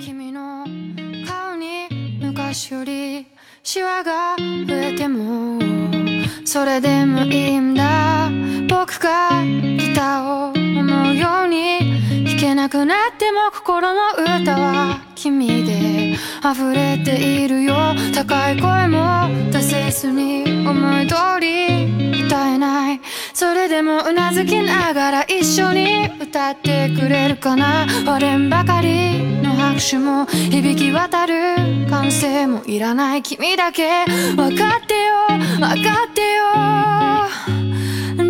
君の顔に昔よりシワが増えてもそれでもいいんだ。僕がギターを思うように弾けなくなっても心の歌は君で溢れているよ。高い声も出せずに思い通り歌えない。それでもうなずきながら一緒に歌ってくれるかな。割れんばかり。拍手も響き渡る歓声もいらない君だけ。分かってよ分かってよ。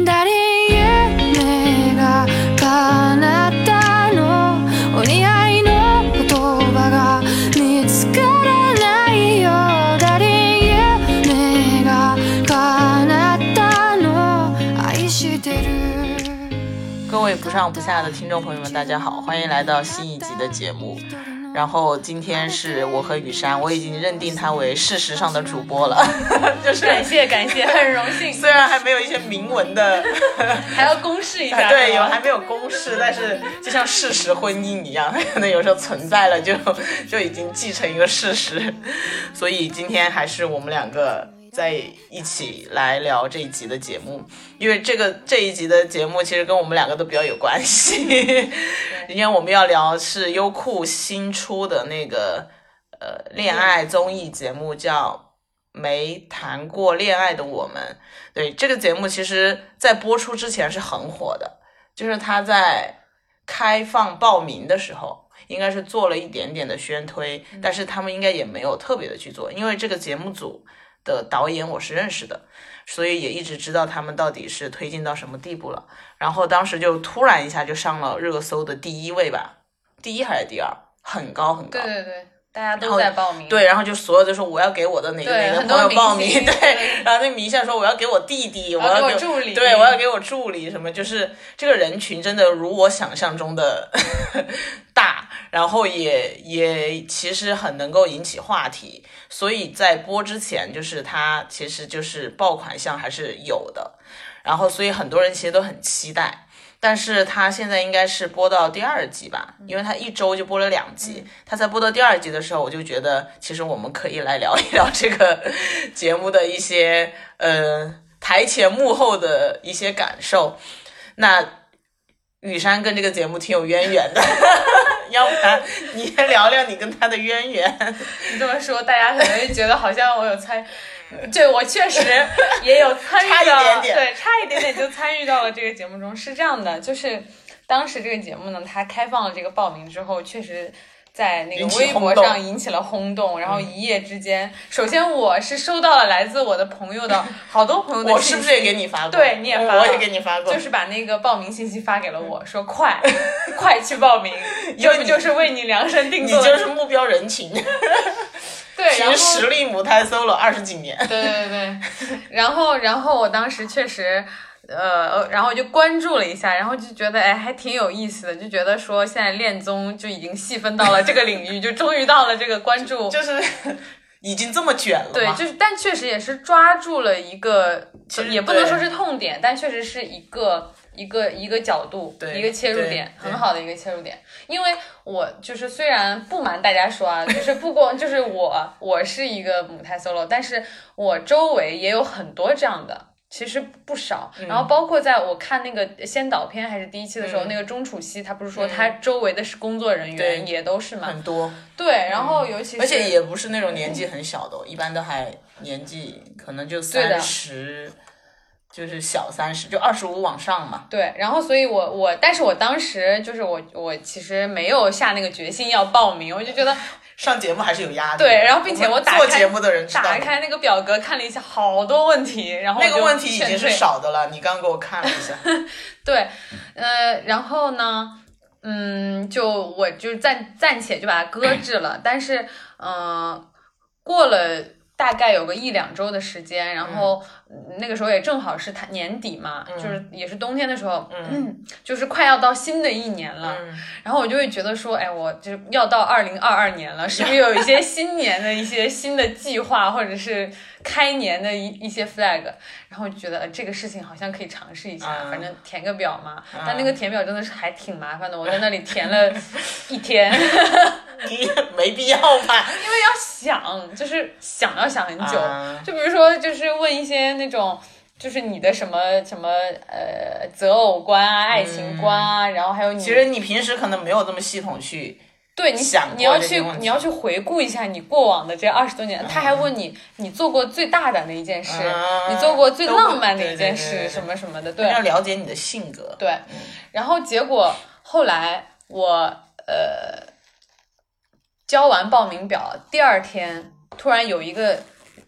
誰夢が叶ったの？お似合いの言葉が見つからないよ誰夢が叶ったの？愛してる。各位不上不下的听众朋友们，大家好，欢迎来到新一集的节目。然后今天是我和雨山，我已经认定他为事实上的主播了，就是感谢感谢，很荣幸。虽然还没有一些明文的，还要公示一下，对，有还没有公示，但是就像事实婚姻一样，可能有时候存在了就就已经继承一个事实，所以今天还是我们两个在一起来聊这一集的节目，因为这个这一集的节目其实跟我们两个都比较有关系，因为我们要聊是优酷新出的那个呃恋爱综艺节目叫。没谈过恋爱的我们，对这个节目，其实在播出之前是很火的，就是他在开放报名的时候，应该是做了一点点的宣推，但是他们应该也没有特别的去做，因为这个节目组的导演我是认识的，所以也一直知道他们到底是推进到什么地步了。然后当时就突然一下就上了热搜的第一位吧，第一还是第二，很高很高。对对对，大家都在报名。对，然后就所有都说我要给我的哪个哪个朋友报名，对对，然后那明星说我要给我弟弟，我我要给我给助理对我要给我助理什么，就是这个人群真的如我想象中的 大，然后也也其实很能够引起话题，所以在播之前，就是它其实就是爆款项还是有的，然后所以很多人其实都很期待。但是他现在应该是播到第二集吧，因为他一周就播了两集。他在播到第二集的时候，我就觉得其实我们可以来聊一聊这个 节目的一些呃台前幕后的一些感受。那雨珊跟这个节目挺有渊源的，要不然你先聊聊你跟他的渊源。你这么说，大家可能就觉得好像我有参，对我确实也有参与差一到，点点对，差一点点就参与到了这个节目中。是这样的，就是当时这个节目呢，它开放了这个报名之后，确实。在那个微博上引起了轰动，然后一夜之间，首先我是收到了来自我的朋友的 好多朋友的我信息，是不是也给你发过？对你也发了我也给你发过。就是把那个报名信息发给了我，说快 快去报名，这不就是为你量身定你做你？就是目标人群，对，其然后实实力母胎 solo 二十几年。对对对，然后然后我当时确实。呃，然后就关注了一下，然后就觉得哎，还挺有意思的，就觉得说现在恋综就已经细分到了这个领域，就终于到了这个关注，就是已经这么卷了对，就是但确实也是抓住了一个，其实也不能说是痛点，但确实是一个一个一个角度，对一个切入点，很好的一个切入点。因为我就是虽然不瞒大家说啊，就是不光就是我，我是一个母胎 solo，但是我周围也有很多这样的。其实不少，然后包括在我看那个先导片还是第一期的时候，嗯那个钟楚曦，他不是说他周围的是工作人对员也都是嘛？很多，对，然后尤其是而且也不是那种年纪很小的哦，一般都还年纪可能就三十，就是小三十，就二十五往上嘛。对，然后所以我我，但是我当时就是我我其实没有下那个决心要报名，我就觉得上节目还是有压力。对，然后并且我打开做节目的人知道打开那个表格看了一下，好多问题，然后那个问题已经是少的了，你刚给我看了一下。对，呃，然后呢，嗯，就我就暂暂且就把它搁置了，但是，嗯、过了大概有个一两周的时间，然后嗯那个时候也正好是他年底嘛，就是也是冬天的时候，嗯，就是快要到新的一年了，嗯然后我就会觉得说，哎，我就是要到二零二二年了，是不是有一些新年的一些新的计划，或者是开年的一一些 flag？然后就觉得、呃、这个事情好像可以尝试一下，嗯反正填个表嘛。但那个填表真的是还挺麻烦的，我在那里 填了一天，没必要吧？因为要想，就是想要想很久。啊就比如说，就是问一些那种。就是你的什么什么呃择偶观啊、爱情观啊，然后还有你其实你平时可能没有这么系统去，对你想你要去你要去回顾一下你过往的这二十多年，他还问你你做过最大胆的一件事，嗯你做过最浪漫的一件事，什么什么的，对要了解你的性格。对。然后结果后来我呃交完报名表，第二天突然有一个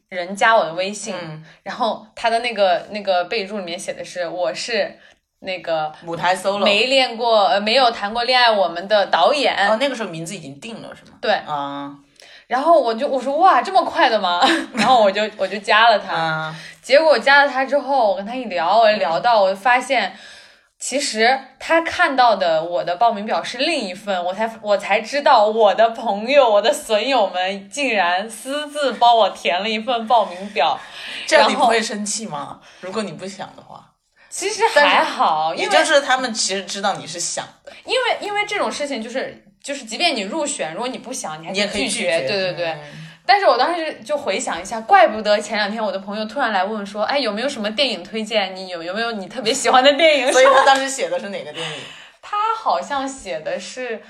人加我的微信，嗯然后他的那个那个备注里面写的是我是那个舞台 solo，没练过呃没有谈过恋爱我们的导演，哦，那个时候名字已经定了是吗？对，啊然后我就我说哇这么快的吗？然后我就我就加了他，啊，结果加了他之后，我跟他一聊，我聊到我就发现。其实他看到的我的报名表是另一份，我才我才知道我的朋友、我的损友们竟然私自帮我填了一份报名表。这样你不会生气吗？如果你不想的话，其实还好，也就是他们其实知道你是想的，因为因为这种事情就是就是，即便你入选，如果你不想，你还可以拒绝。对对对。嗯但是我当时就回想一下，怪不得前两天我的朋友突然来问说，哎，有没有什么电影推荐？你有有没有你特别喜欢的电影？所 以他当时写的是哪个电影？他好像写的是。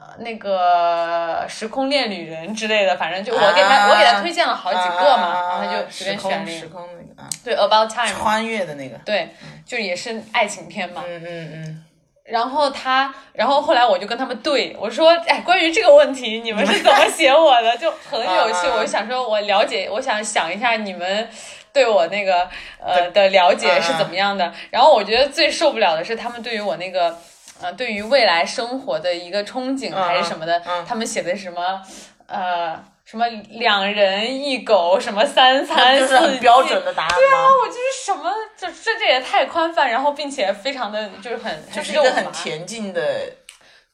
呃，那个时空恋旅人之类的，反正就我给他，啊我给他推荐了好几个嘛，啊然后他就随便选了一个。时空那个啊，对，About Time，穿越的那个。对，就也是爱情片嘛。嗯嗯嗯，然后他，然后后来我就跟他们对我说：“哎，关于这个问题，你们是怎么写我的？就很有趣。啊我就想说，我了解，我想想一下你们对我那个呃的了解是怎么样的。然后我觉得最受不了的是他们对于我那个呃对于未来生活的一个憧憬还是什么的，嗯他们写的什么呃什么两人一狗什么三餐就是很四标准的答案对啊，我就是什么，就这这也太宽泛，然后并且非常的就是很就是一个很恬静的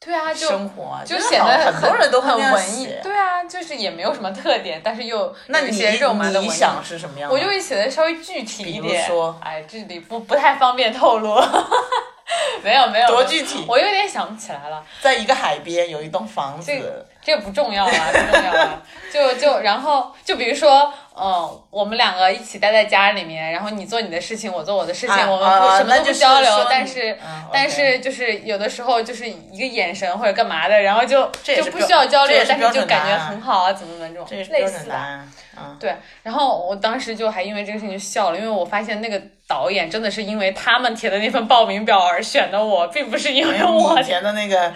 对啊，就生活啊，就显得很很多人都很文艺。对啊，就是也没有什么特点，但是又那你有一些肉麻的想是什么样的？我就会写的稍微具体一比点。如说哎，这里不不太方便透露。没有没有，多具体我有点想不起来了。在一个海边有一栋房子，这不重要了，不重要了。就就然后就比如说，嗯，我们两个一起待在家里面，然后你做你的事情，我做我的事情，啊我们不、啊什么都不交流但是、嗯但是就是有的时候就是一个眼神或者干嘛的，然后就就不需要交流但是就感觉很好啊，怎么怎么这种类似的。对，然后我当时就还因为这个事情就笑了，因为我发现那个导演真的是因为他们填的那份报名表而选的我，并不是因为我。填的那个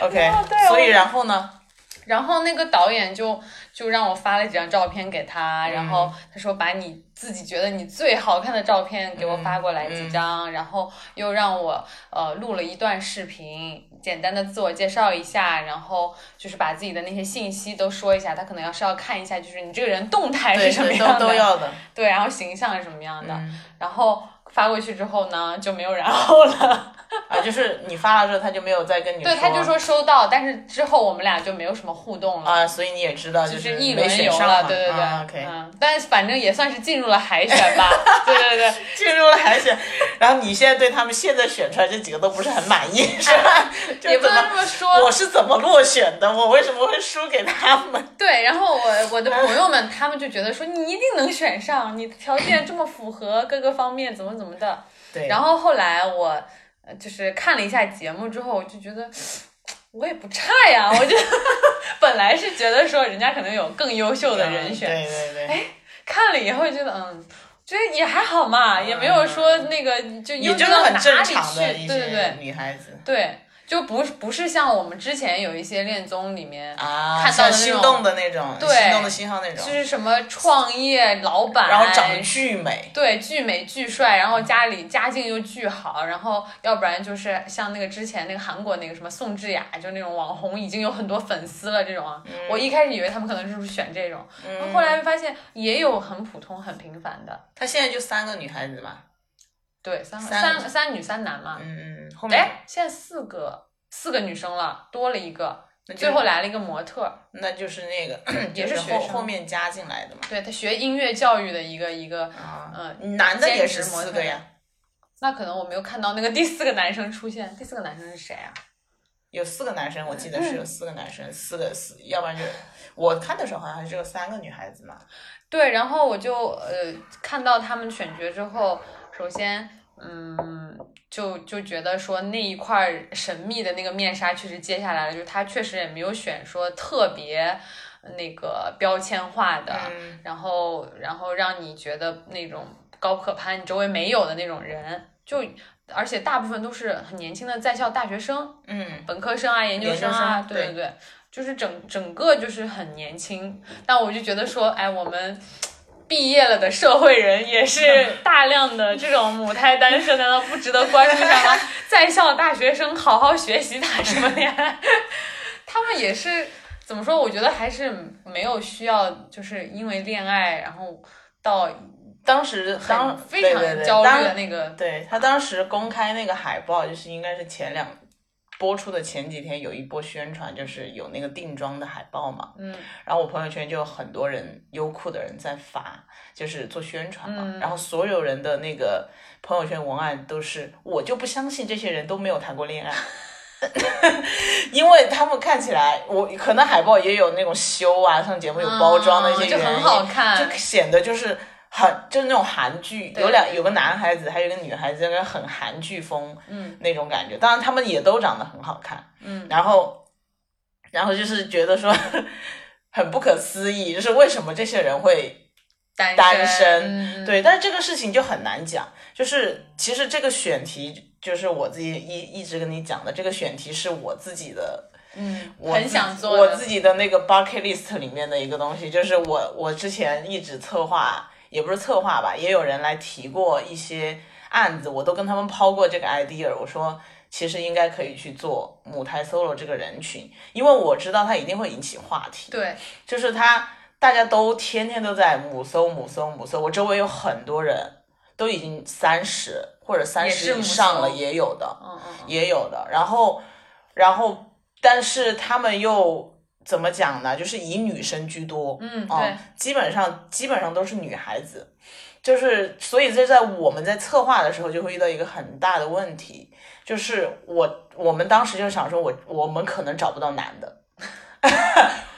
，OK，对所以然后呢？然后那个导演就就让我发了几张照片给他，然后嗯他说把你自己觉得你最好看的照片给我发过来嗯几张，然后又让我呃录了一段视频，简单的自我介绍一下，然后就是把自己的那些信息都说一下，他可能要是要看一下，就是你这个人动态，是什么样的，都都要的。对，然后形象是什么样的，嗯然后发过去之后呢就没有然后了。啊，就是你发了之后，他就没有再跟你对，他就说收到，但是之后我们俩就没有什么互动了。啊，所以你也知道，就是一轮游上对对对，啊，OK，嗯，但是反正也算是进入了海选吧，对对对，进入了海选，然后你现在对他们现在选出来这几个都不是很满意，是吧？就也不能这么说，我是怎么落选的？我为什么会输给他们？对，然后我我的朋友们他们就觉得说你一定能选上，你条件这么符合各个方面，怎么怎么的，对，然后后来我呃就是看了一下节目之后，我就觉得。我也不差呀，我就 本来是觉得说人家可能有更优秀的人选，对对对哎，看了以后觉得嗯，觉得也还好嘛，也没有说那个就优秀到哪里去，对对对女孩子。对。就不不是像我们之前有一些恋综里面啊，看到的那种心动的那种，对心动的信号那种。就，是什么创业老板，然后长得巨美，对，巨美巨帅，然后家里家境又巨好，然后要不然就是像那个之前那个韩国那个什么宋智雅，就那种网红已经有很多粉丝了这种啊。我一开始以为他们可能就是选这种，然后后来发现也有很普通很平凡的，她现在就三个女孩子嘛，对，三个三三三女三男嘛。嗯嗯，后面哎，现在四个四个女生了，多了一个，那最后来了一个模特，那就是那个也是 后后面加进来的嘛，对他学音乐教育的一个一个，啊，嗯、男的也是四个呀，那可能我没有看到那个第四个男生出现，第四个男生是谁啊？有四个男生，我记得嗯。是有四个男生，四个四，要不然就我看的时候好像还是有三个女孩子嘛，对，然后我就呃看到他们选角之后，首先嗯就就觉得说那一块儿神秘的那个面纱确实揭下来了，就是他确实也没有选说特别那个标签化的，嗯。然后然后让你觉得那种高不可攀，你周围没有的那种人，就而且大部分都是很年轻的在校大学生，嗯，本科生啊、研究生啊，对。对对，就是整整个就是很年轻。但我就觉得说，哎，我们毕业了的社会人也是 大量的这种母胎单身，难道不值得关注一下吗？在校大学生好好学习谈什么恋爱？他们也是怎么说？我觉得还是没有需要，就是因为恋爱然后到当时当非常焦虑的那个。对他当时公开那个海报，就是应该是前两播出的前几天有一波宣传，就是有那个定妆的海报嘛。嗯然后我朋友圈就有很多人优酷的人在发，就是做宣传嘛。嗯然后所有人的那个朋友圈文案都是，我就不相信这些人都没有谈过恋爱。因为他们看起来，我可能海报也有那种修啊，上节目有包装的一些嗯就很好看就显得就是很就是那种韩剧，有两有个男孩子，还有一个女孩子，那个很韩剧风，嗯。那种感觉。当然他们也都长得很好看，嗯，然后然后就是觉得说很不可思议，就是为什么这些人会单单身嗯、对，但是这个事情就很难讲。就是其实这个选题，就是我自己一一直跟你讲的，这个选题是我自己的，嗯，我很想做我自己的那个 bucket list 里面的一个东西，就是我我之前一直策划，也不是策划吧，也有人来提过一些案子，我都跟他们抛过这个 idea，我说。其实应该可以去做母胎 solo 这个人群，因为我知道它一定会引起话题。对，就是他大家都天天都在母搜母搜母搜，我周围有很多人都已经三十或者三十以上了，也有的，嗯嗯嗯，也有的。然后，然后，但是他们又怎么讲呢？就是以女生居多，嗯，哦对，基本上基本上都是女孩子，就是所以这在我们在策划的时候就会遇到一个很大的问题，就是我我们当时就想说我我们可能找不到男的。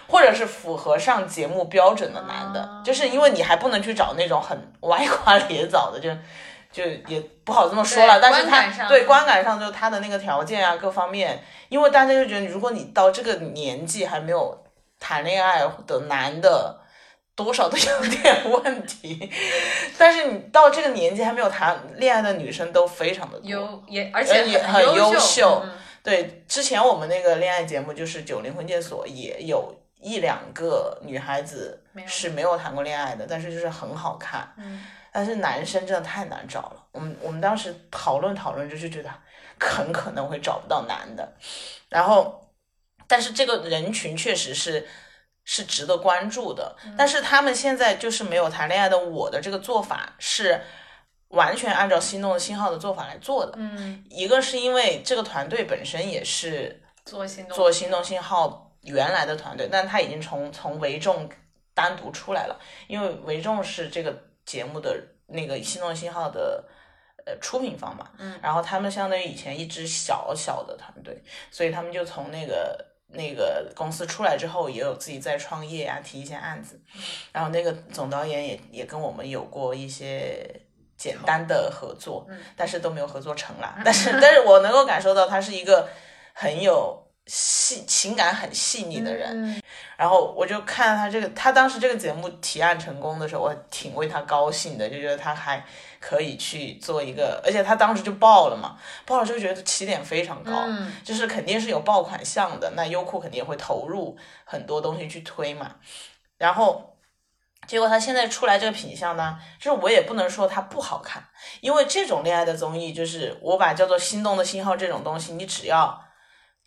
或者是符合上节目标准的男的，啊就是因为你还不能去找那种很歪 瓜裂枣的，就就也不好这么说了。但是他观对观感上，就他的那个条件啊，各方面，因为大家就觉得，如果你到这个年纪还没有谈恋爱的男的，多少都有点问题。但是你到这个年纪还没有谈恋爱的女生都非常的优。也而且也很优优秀嗯对，之前我们那个恋爱节目就是《九零婚介所》，也有一两个女孩子是没有谈过恋爱的，但是就是很好看。嗯但是男生真的太难找了。我们我们当时讨论讨论，就是觉得很可能会找不到男的。然后，但是这个人群确实是是值得关注的。嗯但是他们现在就是没有谈恋爱的，我的这个做法是完全按照心动的信号的做法来做的。嗯，一个是因为这个团队本身也是做心动做心动信号原来的团队，但他已经从从维众单独出来了，因为维众是这个节目的那个心动信号的呃出品方嘛，嗯然后他们相当于以前一支小小的团队，所以他们就从那个。那个公司出来之后，也有自己在创业啊，提一些案子，然后那个总导演也也跟我们有过一些简单的合作，嗯但是都没有合作成啦。但是，但是我能够感受到他是一个很有细情感很细腻的人。嗯然后我就看他这个，他当时这个节目提案成功的时候，我挺为他高兴的，就觉得他还可以去做一个，而且他当时就爆了嘛，爆了就觉得起点非常高，嗯就是肯定是有爆款项的，那优酷肯定也会投入很多东西去推嘛，然后。结果他现在出来这个品相呢，就是我也不能说它不好看，因为这种恋爱的综艺，就是我把叫做心动的信号这种东西，你只要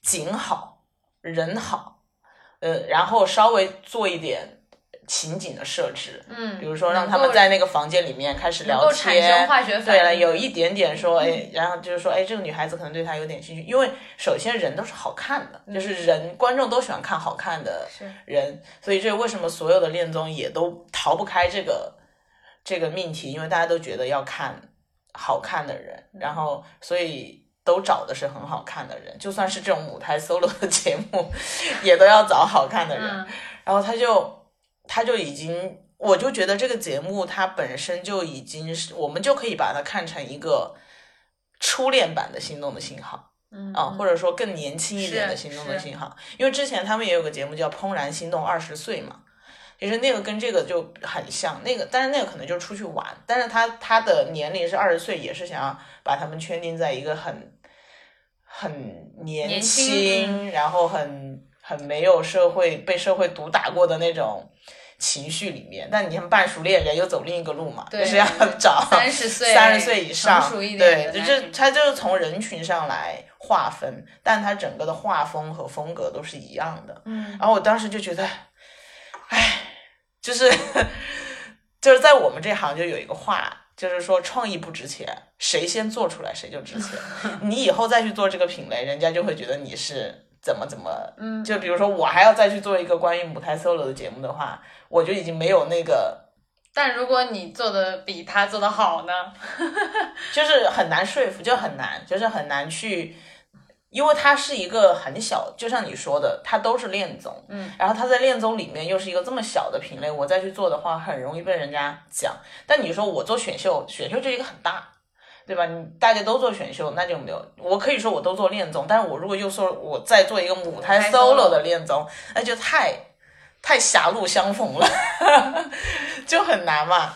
景好人好，呃，然后稍微做一点情景的设置，嗯，比如说让他们在那个房间里面开始聊天，化学反对了，有一点点说，哎，然后就是说，哎，这个女孩子可能对他有点兴趣，因为首先人都是好看的，就是人观众都喜欢看好看的人，所以这为什么所有的恋综也都逃不开这个这个命题，因为大家都觉得要看好看的人，然后所以都找的是很好看的人，就算是这种舞台 solo 的节目，也都要找好看的人。嗯然后他就他就已经，我就觉得这个节目它本身就已经是，我们就可以把它看成一个初恋版的《心动的信号》嗯啊，或者说更年轻一点的《心动的信号》，因为之前他们也有个节目叫《怦然心动二十岁》嘛。其实那个跟这个就很像，那个但是那个可能就是出去玩，但是他他的年龄是二十岁，也是想要把他们圈定在一个很很年年轻轻，然后很很没有社会被社会毒打过的那种情绪里面。但你看半熟恋人又走另一个路嘛，就是要找三十岁三十岁以上，对，就是他就是从人群上来划分，但他整个的画风和风格都是一样的。嗯然后我当时就觉得，哎，就是 就是在我们这行就有一个话，就是说创意不值钱，谁先做出来谁就值钱。你以后再去做这个品类，人家就会觉得你是怎么怎么。嗯，就比如说我还要再去做一个关于母胎 solo 的节目的话，我就已经没有那个，但如果你做的比他做的好呢？就是很难说服，就很难，就是很难去。因为它是一个很小，就像你说的，它都是恋综，嗯，然后它在恋综里面又是一个这么小的品类，我再去做的话，很容易被人家讲。但你说我做选秀，选秀就一个很大，对吧？你大家都做选秀，那就没有。我可以说我都做恋综，但是我如果又说我再做一个母胎 solo 的恋综，那就太太狭路相逢了，就很难嘛。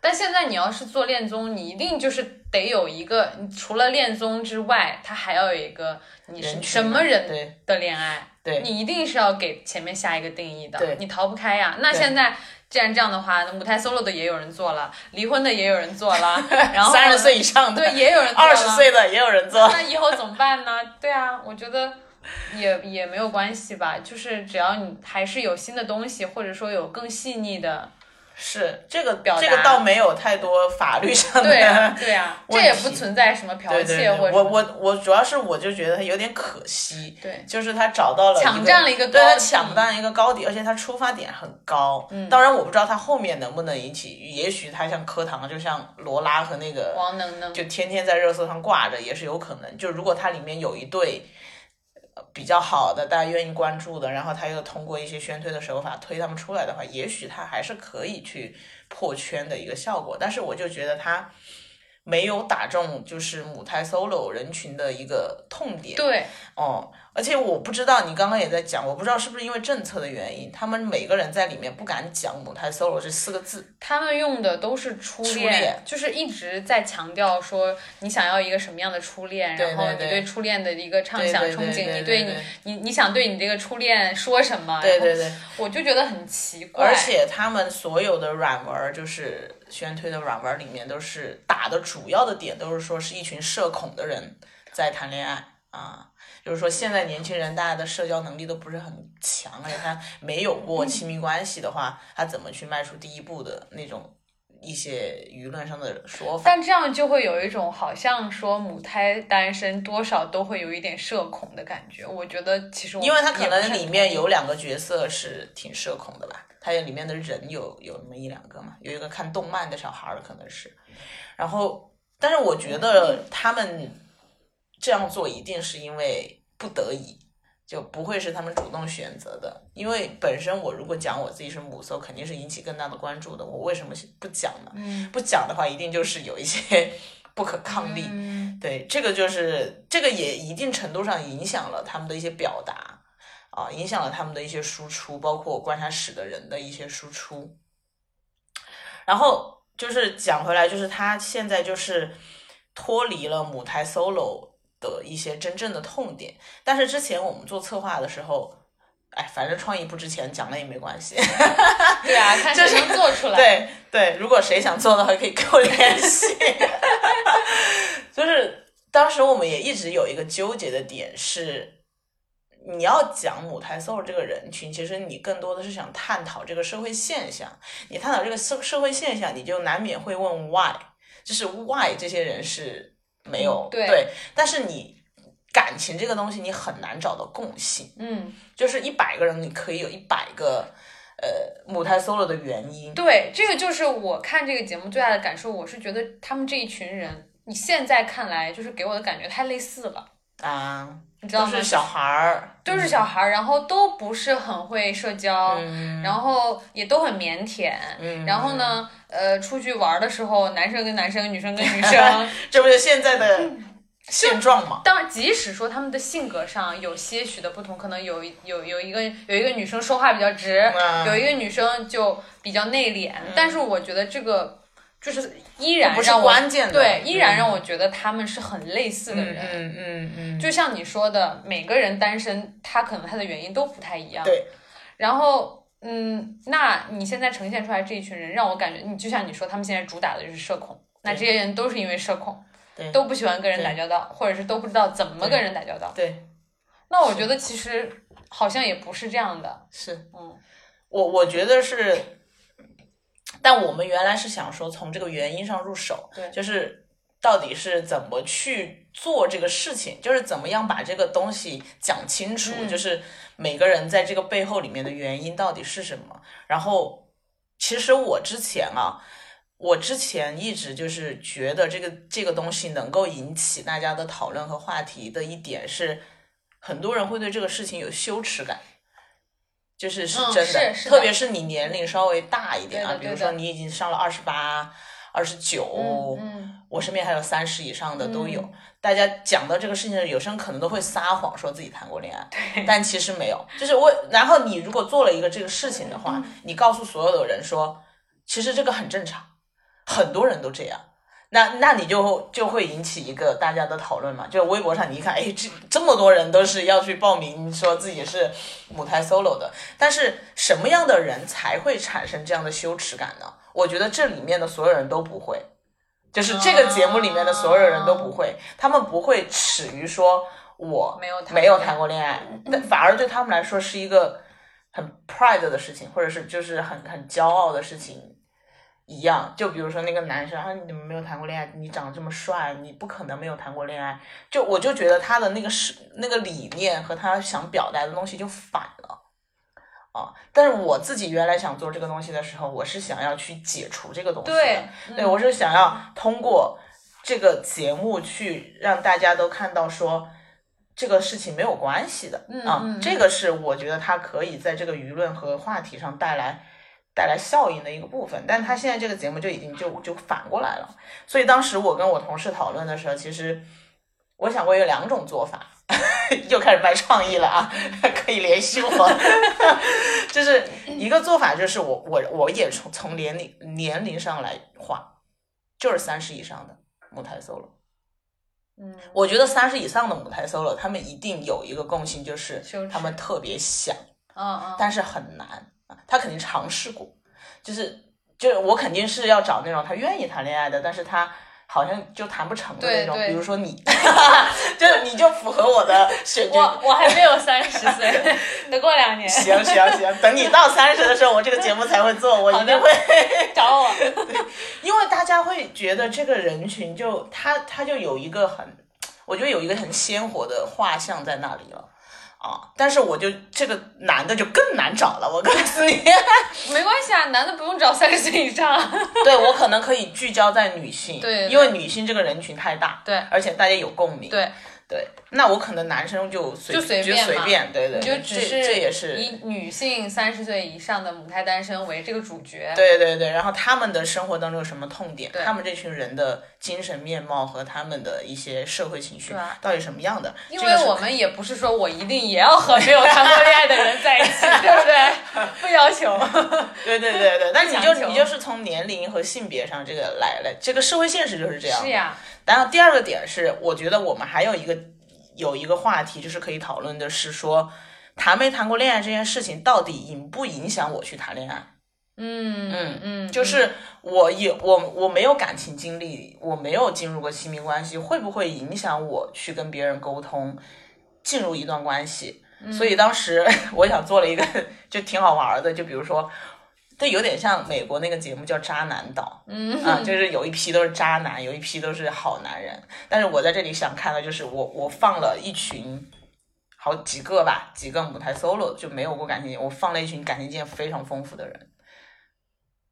但现在你要是做恋综，你一定就是得有一个，你除了恋综之外，它还要有一个你是什么人对的恋爱，对你一定是要给前面下一个定义的对，你逃不开呀。那现在既然这样的话，那母胎 solo 的也有人做了，离婚的也有人做了，然后三十岁以上的，对也有人做了二十岁的也有人做。那以后怎么办呢？对啊，我觉得也也没有关系吧，就是只要你还是有新的东西，或者说有更细腻的，是。这个表达这个倒没有太多法律上的对啊，对啊，这也不存在什么剽窃我我我主要是我就觉得他有点可惜，对。就是他找到了一抢占了一个对他抢占了一个高地，而且他出发点很高。嗯。当然我不知道他后面能不能引起，也许他像柯堂，就像罗拉和那个王能能。就天天在热搜上挂着，也是有可能。就如果他里面有一对呃比较好的，大家愿意关注的，然后他又通过一些宣推的手法推他们出来的话，也许他还是可以去破圈的一个效果。但是我就觉得他没有打中就是母胎 solo 人群的一个痛点。对，哦，而且我不知道你刚刚也在讲，我不知道是不是因为政策的原因，他们每个人在里面不敢讲母胎 solo 这四个字。他们用的都是初初恋，就是一直在强调说你想要一个什么样的初恋，对然后你对对初恋的一个畅想、憧憬，你对你你你想对你这个初恋说什么？对对对。我就觉得很奇怪，而且他们所有的软文儿，就是宣推的软文里面，都是打的主要的点都是说是一群社恐的人在谈恋爱啊。就是说，现在年轻人大家的社交能力都不是很强，而且他没有过亲密关系的话，他怎么去迈出第一步的那种一些舆论上的说法？但这样就会有一种好像说母胎单身多少都会有一点社恐的感觉。我觉得其实因为他可能里面有两个角色是挺社恐的吧，他里面的人有有那么一两个嘛，有一个看动漫的小孩儿可能是，然后但是我觉得他们这样做一定是因为不得已。就不会是他们主动选择的，因为本身我如果讲我自己是母搜，肯定是引起更大的关注的。我为什么不讲呢？嗯不讲的话，一定就是有一些 不可抗力。嗯对，这个就是这个也一定程度上影响了他们的一些表达啊，影响了他们的一些输出，包括观察室的人的一些输出。然后就是讲回来，就是他现在就是脱离了母胎 solo 的一些真正的痛点，但是之前我们做策划的时候。哎，反正创意不值钱，讲了也没关系。对啊，看谁能做出来。对对，如果谁想做的话，可以跟我联系。就是当时我们也一直有一个纠结的点是，你要讲母胎 soul 这个人群，其实你更多的是想探讨这个社会现象。你探讨这个社社会现象，你就难免会问 why，就是 why 这些人是没有对，但是你。感情这个东西，你很难找到共性。嗯，就是一百个人，你可以有一百个呃母胎 solo 的原因。对，这个就是我看这个节目最大的感受。我是觉得他们这一群人，你现在看来就是给我的感觉太类似了啊，你知道吗？都是小孩儿，都是小孩儿，然后都不是很会社交，然后也都很腼腆。嗯，然后呢，呃，出去玩的时候，男生跟男生，女生跟女生，这不是现在的。现状吗，当即使说他们的性格上有些许的不同，可能有有有一个有一个女生说话比较直，有一个女生就比较内敛，但是我觉得这个就是依然让我对依然让我觉得他们是很类似的人，嗯嗯嗯，就像你说的，每个人单身，他可能他的原因都不太一样，对，然后嗯，那你现在呈现出来这一群人，让我感觉你就像你说，他们现在主打的就是社恐，那这些人都是因为社恐。对都不喜欢跟人打交道，或者是都不知道怎么跟人打交道。对，那我觉得其实好像也不是这样的。是，嗯，我我觉得是，但我们原来是想说从这个原因上入手，对，就是到底是怎么去做这个事情，就是怎么样把这个东西讲清楚，就是每个人在这个背后里面的原因到底是什么。然后，其实我之前啊。我之前一直就是觉得这个这个东西能够引起大家的讨论和话题的一点是，很多人会对这个事情有羞耻感，就是是真的，特别是你年龄稍微大一点啊，比如说你已经上了二十八、二十九，我身边还有三十以上的都有。大家讲到这个事情，有些人可能都会撒谎说自己谈过恋爱，但其实没有。就是我，然后你如果做了一个这个事情的话，你告诉所有的人说，其实这个很正常。很多人都这样，那那你就就会引起一个大家的讨论嘛。就微博上你一看，哎，这这么多人都是要去报名，说自己是母胎 solo 的。但是什么样的人才会产生这样的羞耻感呢？我觉得这里面的所有人都不会，就是这个节目里面的所有人都不会，他们不会耻于说我没有没有谈过恋爱，但反而对他们来说是一个很 pride 的事情，或者是就是很很骄傲的事情。一样，就比如说那个男生，啊，你怎么没有谈过恋爱，你长得这么帅，你不可能没有谈过恋爱。就我就觉得他的那个是那个理念和他想表达的东西就反了啊。但是我自己原来想做这个东西的时候，我是想要去解除这个东西的，对我是想要通过这个节目去让大家都看到说这个事情没有关系的啊。这个是我觉得他可以在这个舆论和话题上带来。带来效应的一个部分，但他现在这个节目就已经就就反过来了，所以当时我跟我同事讨论的时候，其实我想过有两种做法，又开始卖创意了啊，可以联系我，就是一个做法就是我我我也从从年龄年龄上来划，就是三十以上的母胎 solo，嗯，我觉得三十以上的母胎 solo，他们一定有一个共性，就是他们特别想，嗯嗯，但是很难。他肯定尝试过，就是就是我肯定是要找那种他愿意谈恋爱的，但是他好像就谈不成的那种。比如说你，就你就符合我的选择。我我还没有三十岁，得过两年。行行行，等你到三十的时候，我这个节目才会做，我一定会找我。因为大家会觉得这个人群就他他就有一个很，我觉得有一个很鲜活的画像在那里了。啊！但是我就这个男的就更难找了，我告诉你。没关系啊，男的不用找三十岁以上。对我可能可以聚焦在女性，对，因为女性这个人群太大，对，而且大家有共鸣，对。对，那我可能男生就随就随便随便，对对，你就只是这也是以女性三十岁以上的母胎单身为这个主角。对对对，然后他们的生活当中有什么痛点？他们这群人的精神面貌和他们的一些社会情绪到底什么样的？因为我们也不是说我一定也要和没有谈过恋爱的人在一起，对不对？不要求。对对对对，但你就你就是从年龄和性别上这个来了，这个社会现实就是这样。是。呀，然后第二个点是，我觉得我们还有一个有一个话题，就是可以讨论的是说，谈没谈过恋爱这件事情到底影不影响我去谈恋爱？嗯嗯嗯，就是我也我我没有感情经历，我没有进入过亲密关系，会不会影响我去跟别人沟通，进入一段关系？嗯所以当时 我想做了一个 就挺好玩的，就比如说，这有点像美国那个节目叫《渣男岛》，嗯啊，就是有一批都是渣男，有一批都是好男人。但是我在这里想看的就是我我放了一群。好几个吧，几个母胎 solo 就没有过感情经验，我放了一群感情经验非常丰富的人。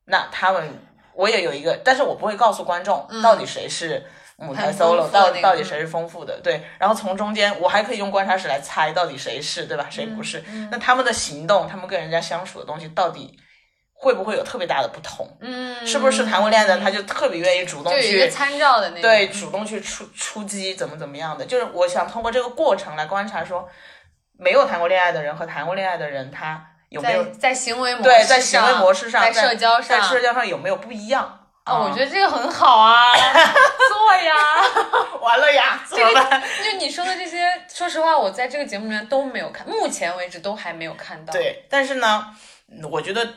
那他们，我也有一个，但是我不会告诉观众到底谁是母胎 solo，到到底谁是丰富的，对。然后从中间，我还可以用观察室来猜到底谁是，对吧？谁不是？那他们的行动，他们跟人家相处的东西，到底会不会有特别大的不同？嗯，是不是谈过恋爱的人他就特别愿意主动去？参照的那个？对，主动去出出击，怎么怎么样的？就是我想通过这个过程来观察说，没有谈过恋爱的人和谈过恋爱的人，他有没有在在行为模式对在行为模式上，在社交上，在社交上有没有不一样？啊，我觉得这个很好啊，做呀。得 完了呀，怎么办？就你说的这些，说实话，我在这个节目里面都没有看，目前为止都还没有看到。，对，但是呢，我觉得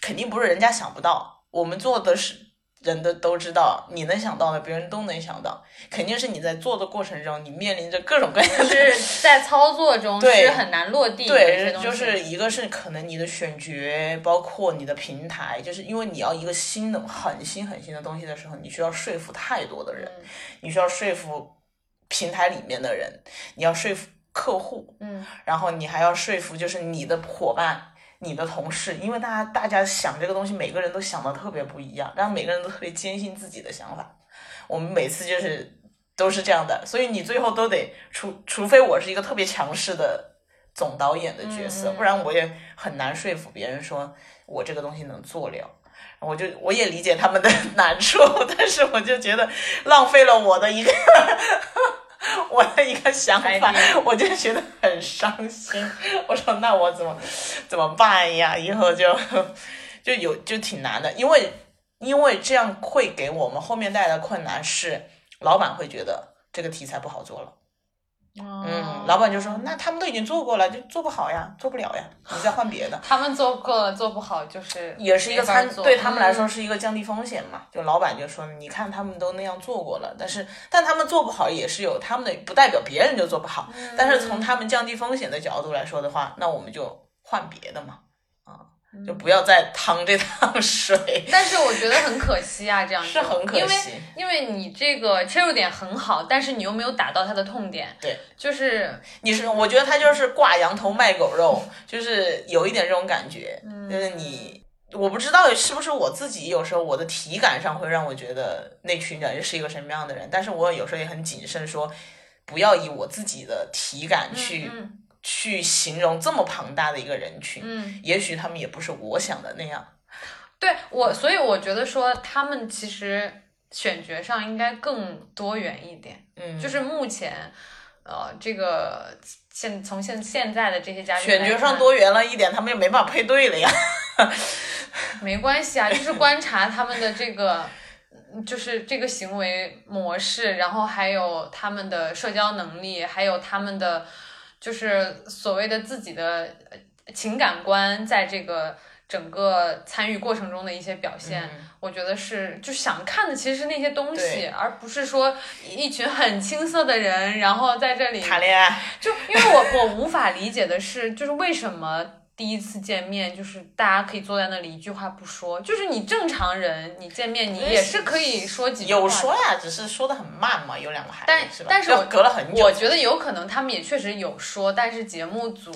肯定不是人家想不到，我们做的是人的都知道，你能想到的，别人都能想到，肯定是你在做的过程中，你面临着各种各样的就是在操作中对是很难落地对，就是一个是可能你的选角，包括你的平台，就是因为你要一个新的、很新、很新的东西的时候，你需要说服太多的人，你需要说服平台里面的人，你要说服客户，嗯，然后你还要说服就是你的伙伴。你的同事，因为大家大家想这个东西，每个人都想的特别不一样，然后每个人都特别坚信自己的想法。我们每次就是都是这样的，所以你最后都得除除非我是一个特别强势的总导演的角色，不然我也很难说服别人说我这个东西能做了。我就我也理解他们的 难处，但是我就觉得浪费了我的一个 我的一个想法我就觉得很伤心。我说那我怎么怎么办呀？以后就 就有就挺难的，因为因为这样会给我们后面带来的困难是，老板会觉得这个题材不好做了。嗯，老板就说那他们都已经做过了，就做不好呀，做不了呀，你再换别的。他们做过了做不好，就是也是一个参，对他们来说嗯是一个降低风险嘛。就老板就说，你看他们都那样做过了，但是但他们做不好也是有他们的，不代表别人就做不好。嗯但是从他们降低风险的角度来说的话，那我们就换别的嘛，啊，就不要再趟这趟水。但是我觉得很可惜啊，这样是很可因为惜因为你这个切入点很好，但是你又没有打到他的痛点，对，就是你是，我觉得他就是挂羊头卖狗肉，就是有一点这种感觉，嗯就是你。我不知道是不是我自己，有时候我的体感上会让我觉得那群人是一个什么样的人，但是我有时候也很谨慎说，不要以我自己的体感去、嗯去形容这么庞大的一个人群，嗯，也许他们也不是我想的那样。对我，所以我觉得说他们其实选角上应该更多元一点，嗯，就是目前呃这个现从现现在的这些嘉宾选角上多元了一点，他们也没办法配对了呀。没关系啊，就是观察他们的这个，嗯就是这个行为模式，然后还有他们的社交能力，还有他们的就是所谓的自己的呃情感观，在这个整个参与过程中的一些表现，嗯。我觉得是就想看的其实是那些东西，而不是说一群很青涩的人，然后在这里谈恋爱，就因为我我无法理解的是，就是为什么第一次见面，就是大家可以坐在那里一句话不说，就是你正常人，你见面你也是可以说几句话有说呀，只是说的很慢嘛，有两个孩子但是吧？但是我隔了很久，我觉得有可能他们也确实有说，但是节目组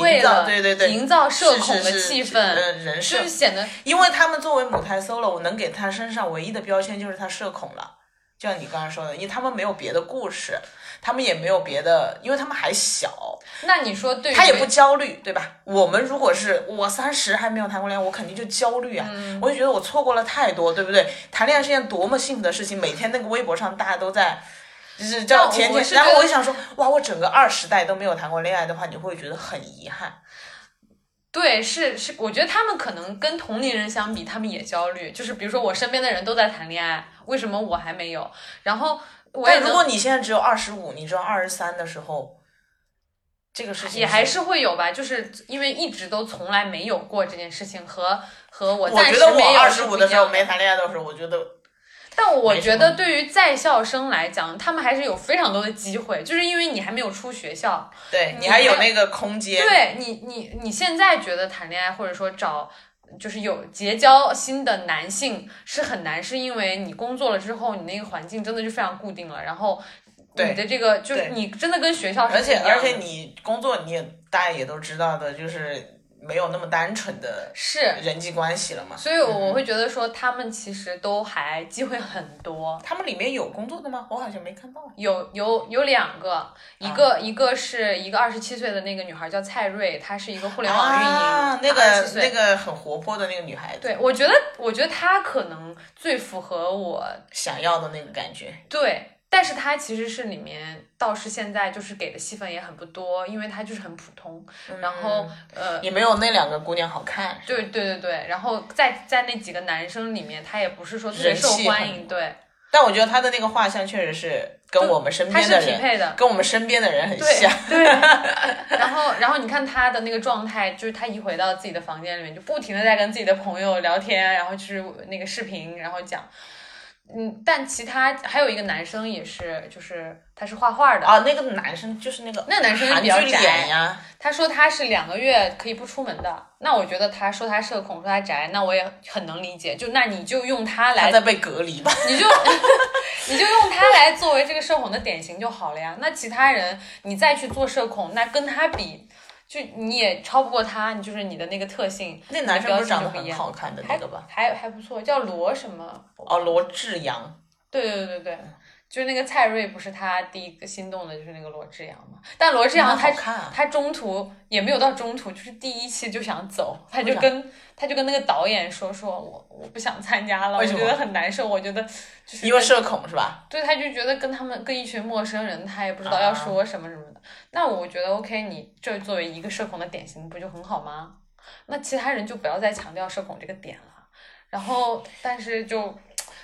为了对对对营造社恐的气氛，呃人设就是显得因为他们作为母胎 solo，我能给他身上唯一的标签就是他社恐了。就像你刚才说的，因为他们没有别的故事，他们也没有别的，因为他们还小，那你说对他也不焦虑，对吧？我们如果是我三十还没有谈过恋爱，我肯定就焦虑啊，嗯我就觉得我错过了太多，对不对？谈恋爱是件多么幸福的事情，每天那个微博上大家都在。就是叫我甜甜，然后我就想说，哇，我整个二十代都没有谈过恋爱的话，你会觉得很遗憾。对，是是，我觉得他们可能跟同龄人相比，他们也焦虑。就是比如说我身边的人都在谈恋爱，为什么我还没有？然后我也但如果你现在只有二十五，你知道二十三的时候，这个事情也还是会有吧，就是因为一直都从来没有过这件事情，和和我我暂时觉得我二十五的时候没谈恋爱的时候，我觉得但我觉得对于在校生来讲，他们还是有非常多的机会，就是因为你还没有出学校，对你还有那个空间。对你，你你现在觉得谈恋爱或者说找就是有结交新的男性是很难，是因为你工作了之后，你那个环境真的就非常固定了，然后你的这个就是你真的跟学校是而且而且你工作你也大家也都知道的，就是没有那么单纯的是。人际关系了嘛。所以我会觉得说，他们其实都还机会很多，他们里面有工作的吗？我好像没看到。有有有两个，啊一个、一个是一个二十七岁的那个女孩叫蔡瑞，她是一个互联网运营，啊，那个那个很活泼的那个女孩子，对我觉得我觉得她可能最符合我想要的那个感觉。对，但是他其实是里面倒是现在就是给的戏份也很不多，因为他就是很普通，然后呃。也没有那两个姑娘好看。对对对对，然后在在那几个男生里面，他也不是说特别受欢迎，对，但我觉得他的那个画像确实是跟我们身边的人，匹配的，跟我们身边的人很对像。对，然后然后你看他的那个状态，就是他一回到自己的房间里面，就不停的在跟自己的朋友聊天，然后就是那个视频，然后讲，嗯，但其他还有一个男生也是，就是他是画画的，啊，那个男生就是那个那男生比较宅呀，他说他是两个月可以不出门的，那我觉得他说他社恐，说他宅，那我也很能理解，就那你就用他来他在被隔离吧？你就 你就用他来作为这个社恐的典型就好了呀。那其他人你再去做社恐，那跟他比，就你也超不过他，你就是你的那个特性。那男生不是长得很好看的那还个吧？还还不错，叫罗什么？哦，罗志阳。对对对对，就是那个蔡瑞，不是他第一个心动的就是那个罗志阳嘛？但罗志阳他他中途也没有到中途，就是第一期就想走，他就跟他就跟那个导演说说我我不想参加了，我觉得很难受，我觉得就是因为社恐是吧？对，他就觉得跟他们跟一群陌生人，他也不知道要说什么什么的。那我觉得 OK，你这作为一个社恐的典型，不就很好吗？那其他人就不要再强调社恐这个点了。然后，但是就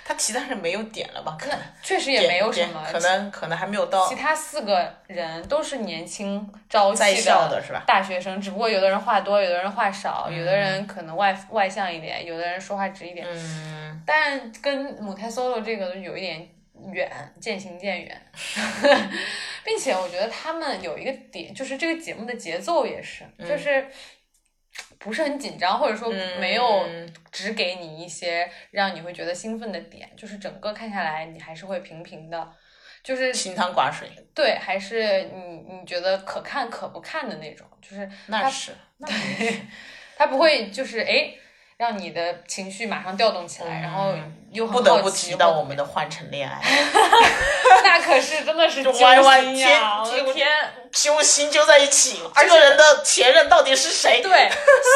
他其他人没有点了吧？可能确实也没有什么，可能可能还没有到其他四个人都是年轻朝气校的是吧？大学生，只不过有的人话多，有的人话少，有的嗯人可能外外向一点，有的人说话直一点。嗯，但跟母胎 solo 这个有一点远，渐行渐远，并且我觉得他们有一个点，就是这个节目的节奏也是，就是不是很紧张，或者说没有嗯只给你一些让你会觉得兴奋的点，就是整个看下来你还是会平平的，就是清汤寡水，对，还是你你觉得可看可不看的那种，就是那是。对，他不会就是哎。让你的情绪马上调动起来，然后又不得不提到我们的换乘恋爱，那可是真的是揪歪歪心呀！我天的天，揪心揪在一起。这个人的前任到底是谁？对，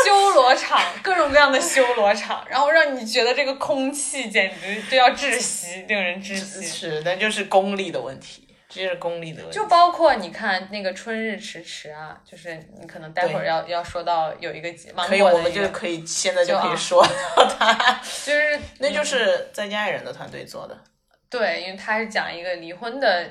修罗场，各种各样的修罗场，然后让你觉得这个空气简直就要窒息，令人窒息。是，那就是功力的问题，这就是功利的问题。就包括你看那个春日迟迟啊，就是你可能待会儿要要说到有一个节芒可以，我们就可以现在就可以说到他，就是那就是在家爱人的团队做的。对，因为他是讲一个离婚的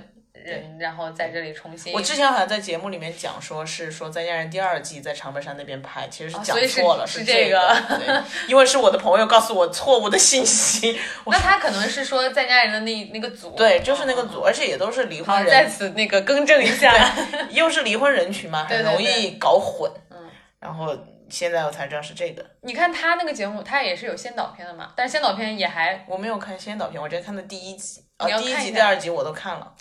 人，然后在这里重新。我之前好像在节目里面讲说，是说《再见爱人》第二季在长白山那边拍，其实是讲错了，是这这个对，因为是我的朋友告诉我错误的信息。那他可能是说在家人的那那个组，对，就是那个组，而且也都是离，婚人，在此那个更正一下。又是离婚人群嘛，很容易搞混。嗯，然后现在我才知道是这个，你看他那个节目，他也是有先导片的嘛，但是先导片也还，我没有看先导片，我只看的第一集，啊，第一集、第二集我都看了，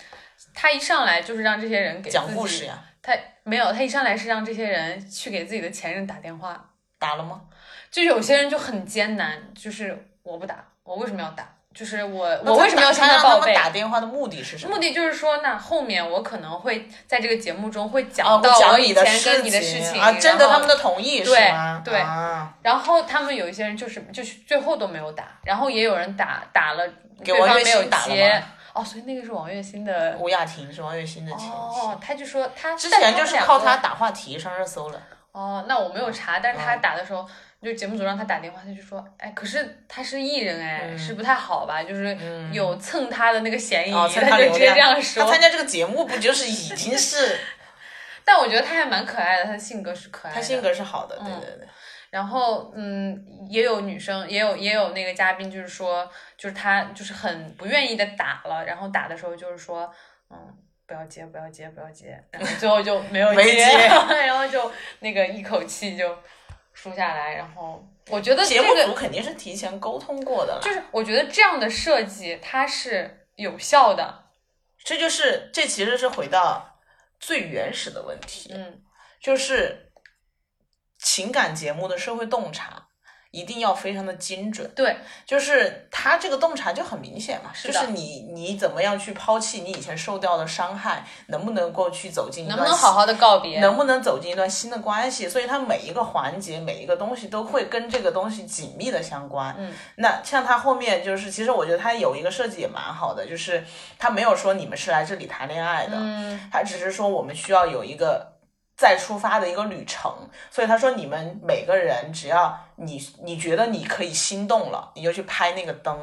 他一上来就是让这些人给讲故事呀，他没有，他一上来是让这些人去给自己的前任打电话，打了吗？就有些人就很艰难，就是我不打，我为什么要打？就是我我为什么要向他报备？打电话的目的是什么？目的就是说，那后面我可能会在这个节目中会哦讲，到我以前跟你的事情啊，征得他们的同意是对吗？对啊，然后他们有一些人就是就是最后都没有打，然后也有人打打了，对方没有接吗。哦，所以那个是王栎鑫的。吴雅婷是王栎鑫的前妻，哦，他就说他之前就是靠他他。打话题上热搜了。哦，那我没有查，但是嗯他打的时候，就节目组让他打电话，他就说，哎，可是他是艺人，哎，嗯是不太好吧？就是有蹭他的那个嫌疑，哦，他就直接这样说他。参加这个节目不就是已经是 但我觉得他还蛮可爱的，他的性格是可爱的。他性格是好的，对嗯对对。然后，嗯，也有女生，也有也有那个嘉宾，就是说，就是他就是很不愿意的打了，然后打的时候就是说，嗯，不要接，不要接，不要接，然后最后就没有 没接，接 然后就那个一口气就输下来，然后我觉得节目这个组肯定是提前沟通过的，就是我觉得这样的设计它是有效的，这就是这其实是回到最原始的问题，嗯。就是情感节目的社会洞察一定要非常的精准。对，就是他这个洞察就很明显嘛，是就是你你怎么样去抛弃你以前受到的伤害，能不能够去走进一能不能好好的告别？能不能走进一段新的关系？所以它每一个环节、每一个东西都会跟这个东西紧密的相关。嗯，那像他后面就是，其实我觉得他有一个设计也蛮好的，就是他没有说你们是来这里谈恋爱的，嗯它只是说我们需要有一个再出发的一个旅程。所以他说，你们每个人只要你你觉得你可以心动了，你就去拍那个灯，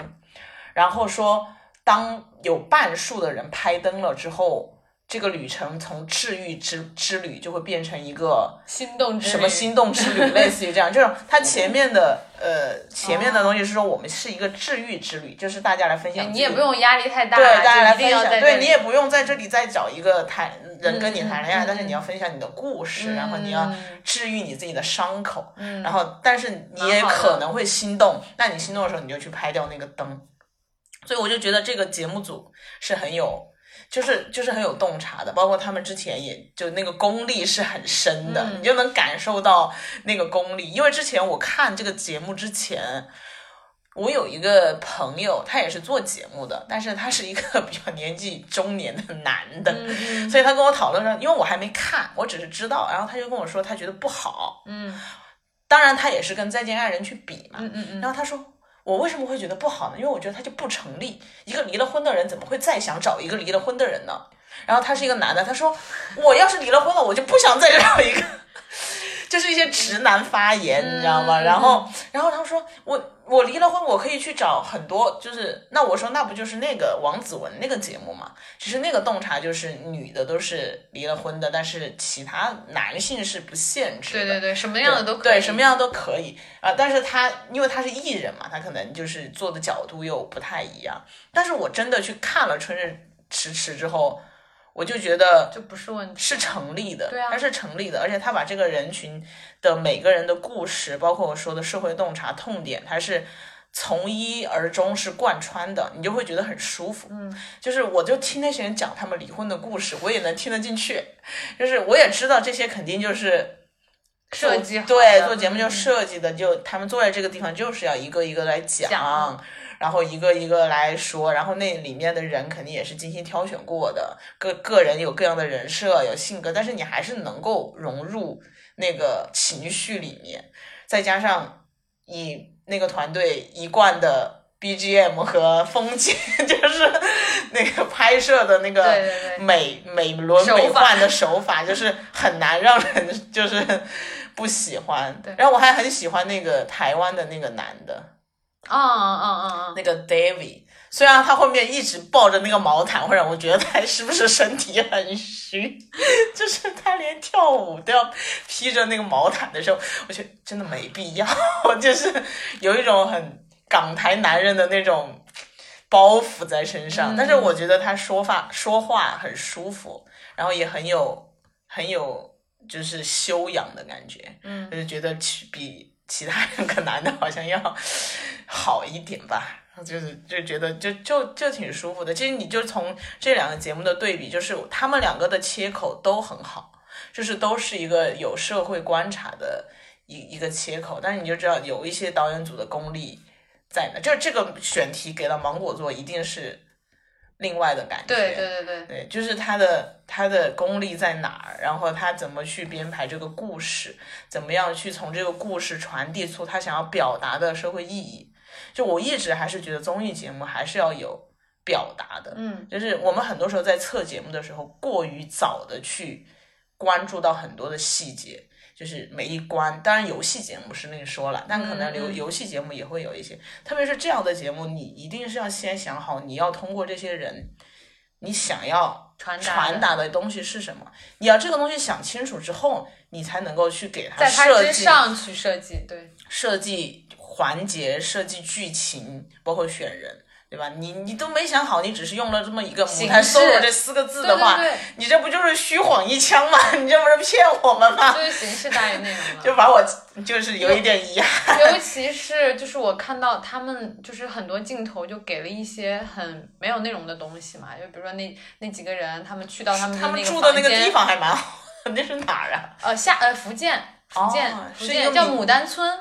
然后说当有半数的人拍灯了之后。这个旅程从治愈之之旅就会变成一个心动之旅什么心动之旅，类似于这样，就是它前面的呃前面的东西是说我们是一个治愈之旅，就是大家来分享，你也不用压力太大，对大家来分享，对你也不用在这里再找一个谈人跟你谈恋爱，但是你要分享你的故事，然后你要嗯。治愈你自己的伤口，嗯。然后但是你也可能会心动，那你心动的时候你就去拍掉那个灯，所以我就觉得这个节目组是很有。就是就是很有洞察的，包括他们之前也就那个功力是很深的，嗯你就能感受到那个功力。因为之前我看这个节目之前，我有一个朋友，他也是做节目的，但是他是一个 比较年纪中年的男的，嗯所以他跟我讨论说，因为我还没看，我只是知道，然后他就跟我说他觉得不好，嗯当然他也是跟《再见爱人》去比嘛，嗯嗯嗯，然后他说。我为什么会觉得不好呢？因为我觉得他就不成立。一个离了婚的人怎么会再想找一个离了婚的人呢？然后他是一个男的，他说我要是离了婚了，我就不想再找一个。就是一些直男发言，你知道吗？嗯然后，然后他说我我离了婚，我可以去找很多，就是那我说那不就是那个王子文那个节目嘛？其实那个洞察就是女的都是离了婚的，但是其他男性是不限制的。对对对，什么样的都可以，对，什么样都可以啊、但是他因为他是艺人嘛，他可能就是做的角度又不太一样。但是我真的去看了《春日迟迟》之后，我就觉得就不是问题，是成立的，对啊它是成立的，而且他把这个人群的每个人的故事，包括我说的社会洞察痛点，它是从一而终是贯穿的，你就会觉得很舒服。嗯，就是我就听那些人讲他们离婚的故事，我也能听得进去，就是我也知道这些肯定就是。设计好对做节目就嗯设计的，就他们坐在这个地方就是要一个一个来讲，讲然后一个一个来说，然后那里面的人肯定也是精心挑选过的，个个人有各样的人设，有性格，但是你还是能够融入那个情绪里面，再加上以那个团队一贯的 BGM 和风景，就是那个拍摄的那个美美轮美奂的手法，就是很难让人就是不喜欢对。然后我还很喜欢那个台湾的那个男的，啊啊啊啊！那个 David，虽然他后面一直抱着那个毛毯，会让我觉得他是不是身体很虚，就是他连跳舞都要披着那个毛毯的时候，我觉得真的没必要，就是有一种很港台男人的那种包袱在身上。嗯但是我觉得他说话说话很舒服，然后也很有很有就是修养的感觉。嗯就是觉得其比其他两个男的好像要好一点吧。就是就觉得就就就挺舒服的。其实你就从这两个节目的对比，就是他们两个的切口都很好，就是都是一个有社会观察的一一个切口。但是你就知道有一些导演组的功力在那？就是这个选题给到芒果做，一定是另外的感觉。对对对对，对，就是他的他的功力在哪儿，然后他怎么去编排这个故事，怎么样去从这个故事传递出他想要表达的社会意义。就我一直还是觉得综艺节目还是要有表达的，嗯，就是我们很多时候在测节目的时候，过于早的去关注到很多的细节。就是每一关，当然游戏节目是另说了，但可能游游戏节目也会有一些，特别是这样的节目，你一定是要先想好你要通过这些人，你想要传达传达的东西是什么，你要这个东西想清楚之后，你才能够去给他设计之上去设计，对，设计环节、设计剧情，包括选人。对吧？你你都没想好，你只是用了这么一个“母胎形式 solo” 这四个字的话，对对对你这不就是虚晃一枪吗？你这不是骗我们吗？就是形式大于内容了。就把我就是有一点遗憾。尤其是就是我看到他们就是很多镜头就给了一些很没有内容的东西嘛，就比如说那那几个人他们去到他们他们住的那个地方还蛮好，那是哪儿啊？呃下呃福建福建、哦福建叫牡丹村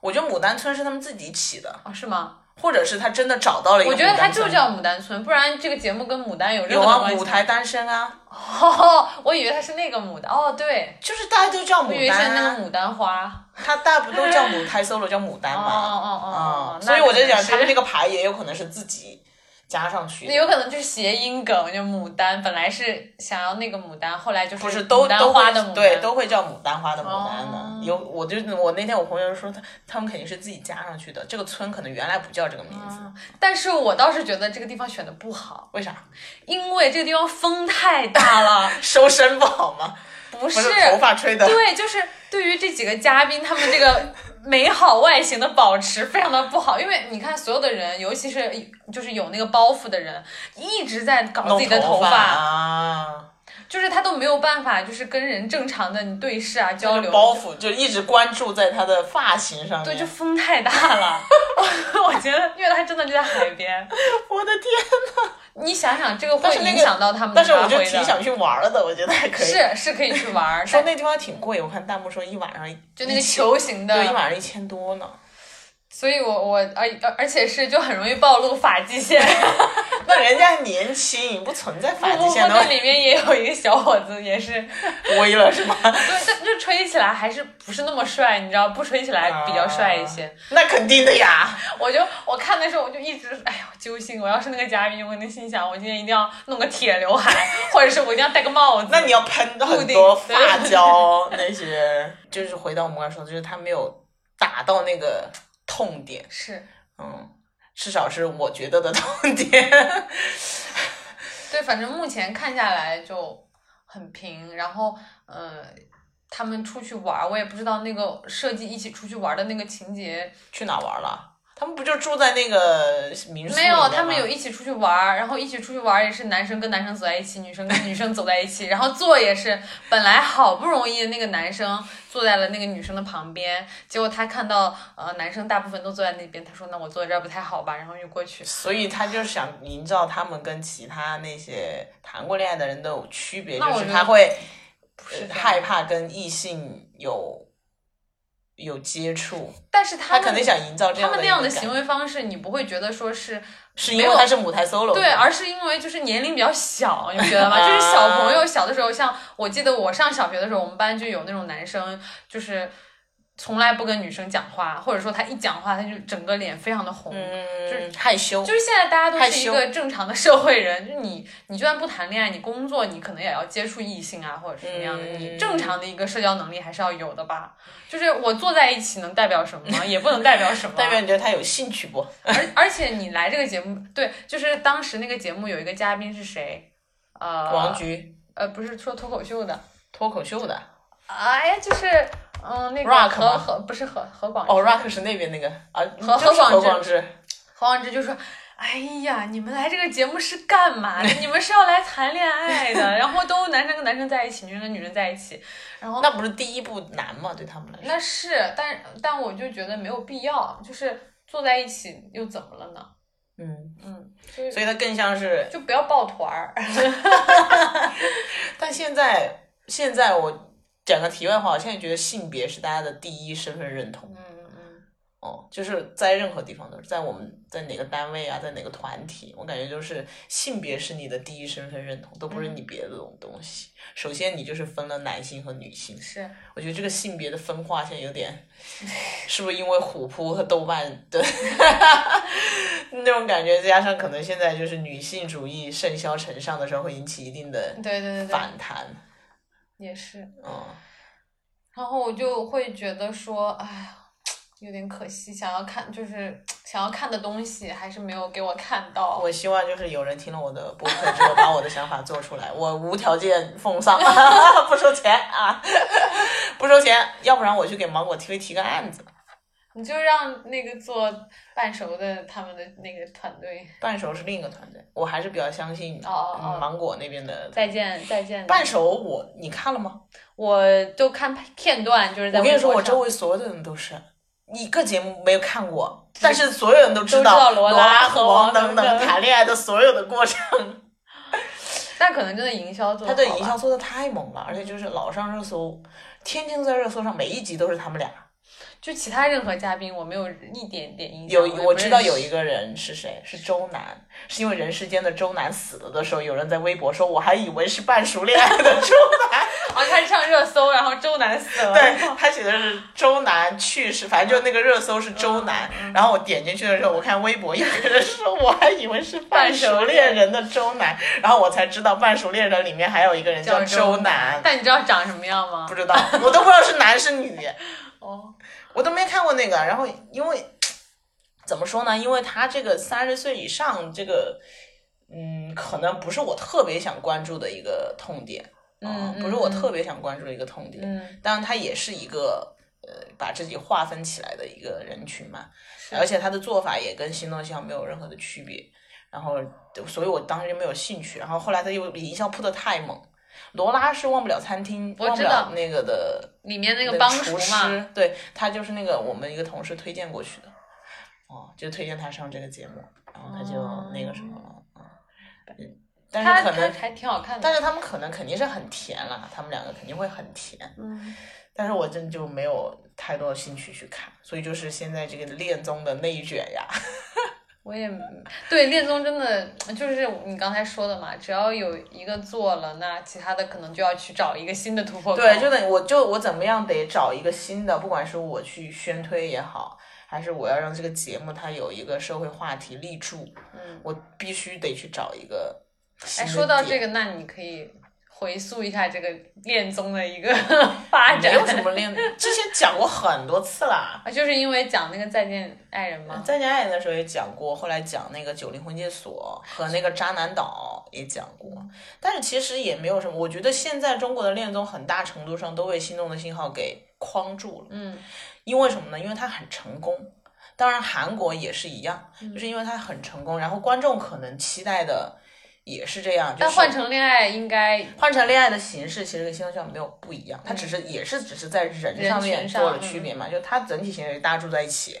我觉得牡丹村是他们自己起的，哦是吗？或者是他真的找到了一个我觉得它牡丹村就叫牡丹村，不然这个节目跟牡丹有任有啊，何关系吗？舞台单身啊，哦，我以为他是那个牡丹哦，对，就是大家都叫我以为是牡丹啊，那个牡丹花。他大不都叫母胎 solo 叫牡丹哦嘛，哦哦哦哦，嗯，所以我在想他们那。个牌也有可能是自己加上去那。有可能就是谐音梗，就牡丹，本来是想要那个牡丹，后来就是不是都牡丹都花的牡丹，对都会叫牡丹花的牡丹的，哦有我就我那天我朋友说他他们肯定是自己加上去的，这个村可能原来不叫这个名字，嗯但是我倒是觉得这个地方选的不好，为啥？因为这个地方风太大了，收身不好吗？不不是头发吹的，对，就是对于这几个嘉宾，他们这个美好外形的保持非常的不好，因为你看所有的人，尤其是就是有那个包袱的人，一直在搞自己的头发啊，就是他都没有办法，就是跟人正常的你对视啊交流。包袱就一直关注在他的发型上面。对，就风太大了，我觉得，因为他真的就在海边，我的天！你想想这个会影响到他们的但是我发挥的。就挺想去玩了的，我觉得还可以。是是可以去玩，但说那地方挺贵，我看弹幕说一晚上就那个球形的，对，一晚上一千多呢。所以我我而而而且是就很容易暴露发际线，那人家年轻，不存在发际线的那里面也有一个小伙子，也是，微了是吗？对，但就吹起来还是不是那么帅，你知道，不吹起来比较帅一些。那肯定的呀。我就我看的时候，我就一直哎呦揪心，我要是那个嘉宾，我肯定心想，我今天一定要弄个铁刘海，或者是我一定要戴个帽子。那你要喷很多发胶那些，就是回到我们刚才说的，就是他没有打到那个痛点，是嗯，至少是我觉得的痛点。对，反正目前看下来就很平，然后呃。他们出去玩，我也不知道那个设计一起出去玩的那个情节去哪玩了？他们不就住在那个民宿没有，他们有一起出去玩儿，然后一起出去玩儿也是男生跟男生走在一起，女生跟女生走在一起，然后坐也是本来好不容易那个男生坐在了那个女生的旁边，结果他看到呃男生大部分都坐在那边，他说那我坐在这儿不太好吧，然后就过去。所以他就想营造他们跟其他那些谈过恋爱的人都有区别，就是他会是这样害怕跟异性有有接触，但是他们他肯定想营造这样的他们那样的行为方式，你不会觉得说是是因为他是母胎 solo，对，而是因为就是年龄比较小，你觉得吗？就是小朋友小的时候，像我记得我上小学的时候，我们班就有那种男生，就是从来不跟女生讲话，或者说他一讲话，他就整个脸非常的红。嗯，害羞，就是现在大家都是一个正常的社会人，就你你就算不谈恋爱，你工作你可能也要接触异性啊，或者是什么样的，嗯你正常的一个社交能力还是要有的吧。就是我坐在一起能代表什么，也不能代表什么。代表你觉得他有兴趣不？而 而且你来这个节目，对，就是当时那个节目有一个嘉宾是谁？呃，王菊呃，不是说脱口秀的，脱口秀的哎，就是嗯，那个 Rock 何吗何不是何何广哦，Rock 是那边那个啊，何就是何广智何广智，何广智就说。哎呀，你们来这个节目是干嘛的？你们是要来谈恋爱的，然后都男生跟男生在一起，女生跟女生在一起，然后那不是第一步难吗？对他们来说，那是，但但我就觉得没有必要，就是坐在一起又怎么了呢？嗯，嗯，所以所以他更像是，就不要抱团儿。但现在现在我讲个题外话，我现在觉得性别是大家的第一身份认同。嗯嗯哦，就是在任何地方都是，在我们在哪个单位啊，在哪个团体，我感觉就是性别是你的第一身份认同，都不是你别的这种东西。首先你就是分了男性和女性，是我觉得这个性别的分化现在有点，是不是因为虎扑和豆瓣的 那种感觉，加上可能现在就是女性主义盛嚣尘上的时候，会引起一定的对对对对，反弹。也是。嗯，然后我就会觉得说，哎呀，有点可惜，想要看就是想要看的东西还是没有给我看到。我希望就是有人听了我的播客之后，把我的想法做出来，我无条件奉上，不收钱啊，不收钱，要不然我去给芒果 TV 提个案子。你就让那个做半熟的他们的那个团队，半熟是另一个团队，我还是比较相信芒果那边的。再见再见。半熟我你看了吗？我都看片段，就是在我跟你说，我周围所有的人都是一个节目没有看过，但是所有人都知道罗罗拉和和王王等等等谈恋爱的所有的过程。但可能真的营销做他得好吧的营销做的太猛了，而且就是老上热搜，天天在热搜上，每一集都是他们俩。就其他任何嘉宾，我没有一点点印象。有我知道有一个，人是谁，是周楠，是因为人世间的周楠死了的时候，有人在微博说，我还以为是半熟恋爱的周楠。哦，他是上热搜，然后周楠死了。对他写的是周楠去世，反正就那个热搜是周楠。嗯然后我点进去的时候，我看微博有个人说，我还以为是半熟恋人的周楠，然后我才知道半熟恋人里面还有一个人叫周楠，但你知道长什么样吗不？知道，我都不知道是男是女。哦，我都没看过那个，然后因为 怎么说呢？因为他这个三十岁以上这个，嗯，可能不是我特别想关注的一个痛点，嗯不是我嗯特别想关注的一个痛点。嗯，当然，他也是一个呃把自己划分起来的一个人群嘛，而且他的做法也跟新东西没有任何的区别。然后，所以我当时就没有兴趣。然后后来他又营销铺的太猛，罗拉是忘不了餐厅，忘不我知道了那个的里面那那个帮厨厨嘛，师，对他就是那个我们一个同事推荐过去的，哦，就推荐他上这个节目，然后他就那个什么了，嗯，但是可能，还挺好看的。但是他们可能肯定是很甜啦，他们两个肯定会很甜，嗯，但是我真的就没有太多的兴趣去看，所以就是现在这个恋综的内卷呀，我也对恋综真的就是你刚才说的嘛，只要有一个做了，那其他的可能就要去找一个新的突破口。对，就得我就我怎么样得找一个新的，不管是我去宣推也好，还是我要让这个节目它有一个社会话题立住，嗯，我必须得去找一个新哎，说到这个，那你可以回溯一下这个恋综的一个 发展。没有什么恋，之前讲过很多次啦。啊，就是因为讲那个再见爱人吗？再见爱人的时候也讲过，后来讲那个九零婚介所和那个渣男岛也讲过，但是其实也没有什么。我觉得现在中国的恋综很大程度上都被心动的信号给框住了，嗯因为什么呢？因为它很成功。当然，韩国也是一样，嗯就是因为它很成功，然后观众可能期待的也是这样。就是、但换成恋爱应该换成恋爱的形式，其实跟新东效没有不一样，它只是也是只是在人人上面做了区别嘛，就它整体形式大家住在一起，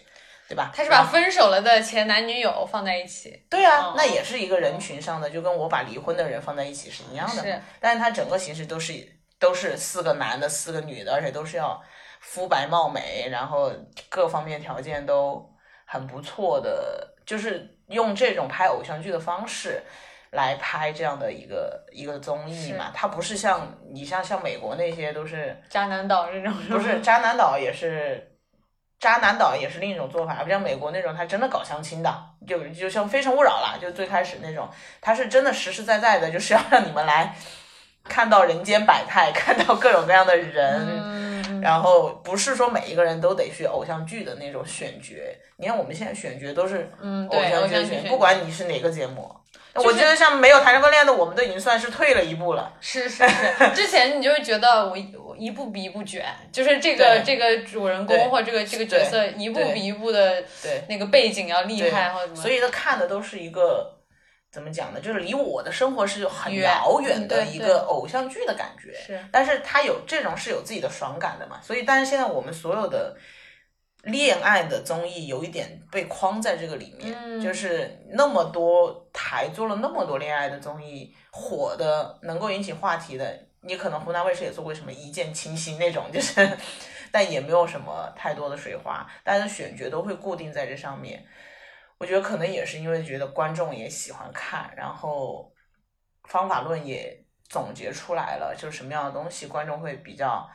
对吧？他是把分手了的前男女友放在一起。对啊哦，那也是一个人群上的，就跟我把离婚的人放在一起是一样的是。但是它整个形式都是都是四个男的，四个女的，而且都是要肤白貌美，然后各方面条件都很不错的，就是用这种拍偶像剧的方式。来拍这样的一个一个综艺嘛，它不是像你像像美国那些都是渣男岛这种不是渣男岛也是，渣男岛也是另一种做法，不像美国那种，他真的搞相亲的，就就像《非诚勿扰》啦，就最开始那种，他是真的实实在在的，就是要让你们来看到人间百态，看到各种各样的人，嗯，然后不是说每一个人都得去偶像剧的那种选角，你看我们现在选角都是嗯，偶像剧的选，像剧选不管你是哪个节目。是我觉得像没有谈过恋爱的，我们都已经算是退了一步了。是是是，之前你就会觉得我我一步比一步卷，就是这个这个主人公或这个这个角色一步比一步的对，那个背景要厉害或者怎么，所以他看的都是一个怎么讲呢？就是离我的生活是很遥远的一个偶像剧的感觉。是但是他有这种是有自己的爽感的嘛，所以但是现在我们所有的恋爱的综艺有一点被框在这个里面，嗯就是那么多台做了那么多恋爱的综艺，火的能够引起话题的，你可能湖南卫视也做过什么一见倾心那种，就是但也没有什么太多的水花，大家的选角都会固定在这上面。我觉得可能也是因为觉得观众也喜欢看，然后方法论也总结出来了，就是什么样的东西观众会比较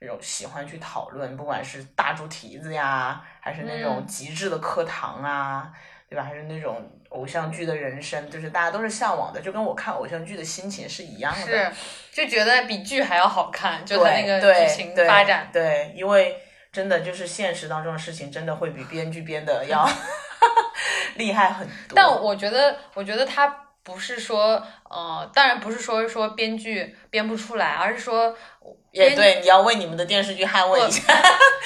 那种喜欢去讨论，不管是大猪蹄子呀，还是那种嗯极致的课堂啊，对吧？还是那种偶像剧的人生，就是大家都是向往的，就跟我看偶像剧的心情是一样的。是就觉得比剧还要好看，就它那个剧情对发展。对，因为真的就是现实当中的事情，真的会比编剧编的要 厉害很多。但我觉得，我觉得他不是说，呃，当然不是说说编剧编不出来，而是说编也对，你要为你们的电视剧捍卫一下。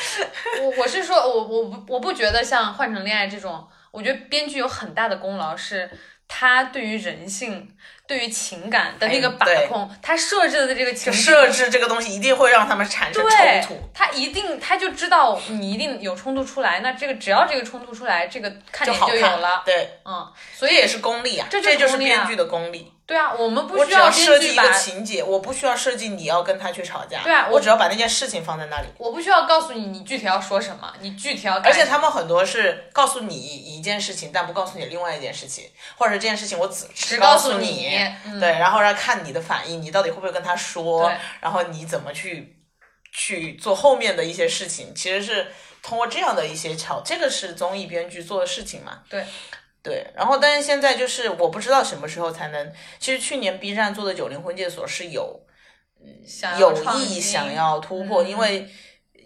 我我是说，我我不我不觉得像《换成恋爱》这种，我觉得编剧有很大的功劳是。他对于人性、对于情感的那个把控，他设置的这个情设置这个东西一定会让他们产生冲突。，他一定他就知道你一定有冲突出来，那这个只要这个冲突出来，这个看点就有了。对，嗯，所以也是功力啊，这这就是编剧的功力。对啊，我们不需要设计一个情节，我不需要设计你要跟他去吵架。对啊我我只要把那件事情放在那里。我不需要告诉你你具体要说什么，你具体要干而且他们很多是告诉你一件事情，但不告诉你另外一件事情，或者这件事情我只只告诉你，嗯、对，然后让看你的反应，你到底会不会跟他说，然后你怎么去去做后面的一些事情，其实是通过这样的一些巧，这个是综艺编剧做的事情嘛。对。对，然后但是现在就是我不知道什么时候才能。其实去年 B 站做的九零婚介所是有嗯有意想要突破，嗯因为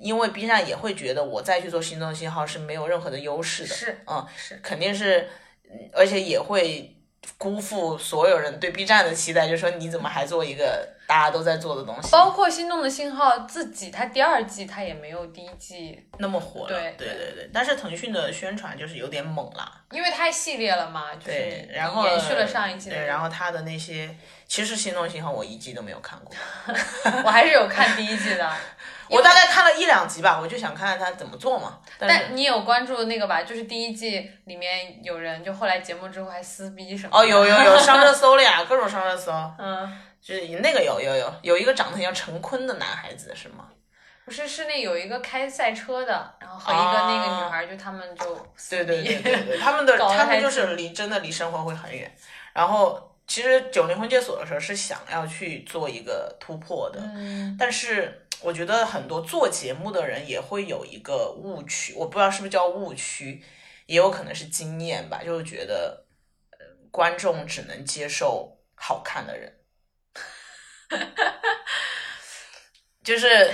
因为 B 站也会觉得我再去做心动信号是没有任何的优势的，是嗯，是肯定是，嗯而且也会辜负所有人对 B 站的期待，就说你怎么还做一个大家都在做的东西，包括《心动的信号》自己，它第二季它也没有第一季，那么火了，对对对。对，但是腾讯的宣传就是有点猛了，因为太系列了嘛，就是对，然后延续了上一季的对，然后它的那些，其实心动信号我一季都没有看过，我还是有看第一季的。我大概看了一两集吧，我就想看看他怎么做嘛，但但你有关注那个吧？就是第一季里面有人就后来节目之后还撕逼什么。哦，有有有 上热搜了呀，各种上热搜。嗯，就是那个有有有有一个长得很像陈坤的男孩子是吗？不是是那有一个开赛车的，然后和一个那个女孩，就他们就啊对。对对对对，他们的 他们就是离真的离生活会很远。然后其实九零婚介所的时候是想要去做一个突破的，嗯，但是我觉得很多做节目的人也会有一个误区，我不知道是不是叫误区，也有可能是经验吧，就是觉得观众只能接受好看的人，就是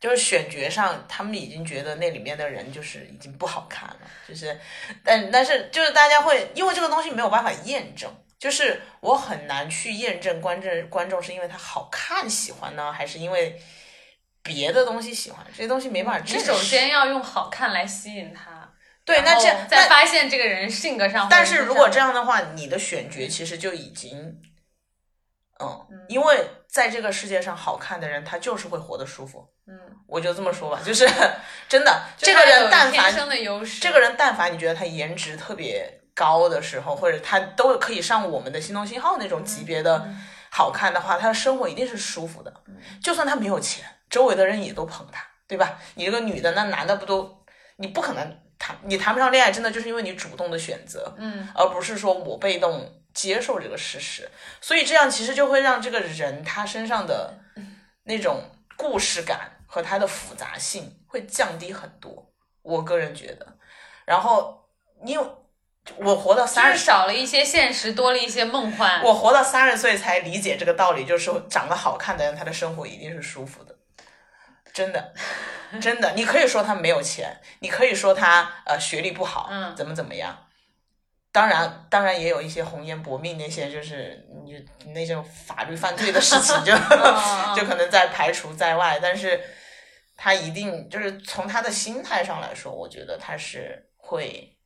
就是选角上，他们已经觉得那里面的人就是已经不好看了，就是但但是就是大家会因为这个东西没有办法验证。就是我很难去验证观众观众是因为他好看喜欢呢，还是因为别的东西喜欢？这些东西没办法证实。你首先要用好看来吸引他，对，那这然后再发现这个人性格上。但是如果这样，的话，你的选角其实就已经，嗯，因为在这个世界上好看的人，他就是会活得舒服。嗯，我就这么说吧，就是真的，这个人但凡天生的优势，这个人但凡你觉得他颜值特别高的时候，或者他都可以上我们的心动信号那种级别的嗯好看的话，他的生活一定是舒服的。就算他没有钱，周围的人也都捧他，对吧？你这个女的，那男的不都，你不可能谈，你谈不上恋爱，真的就是因为你主动的选择，嗯，而不是说我被动接受这个事实。所以这样其实就会让这个人他身上的那种故事感和他的复杂性会降低很多，我个人觉得。然后因为我活到就是三十，少了一些现实，多了一些梦幻。我活到三十岁才理解这个道理，就是说长得好看的人，他的生活一定是舒服的，真的，真的。你可以说他没有钱，你可以说他呃学历不好，嗯怎么怎么样。当然，当然也有一些红颜薄命那些，就是你那种法律犯罪的事情就，嗯 就可能在排除在外。但是，他一定就是从他的心态上来说，我觉得他是会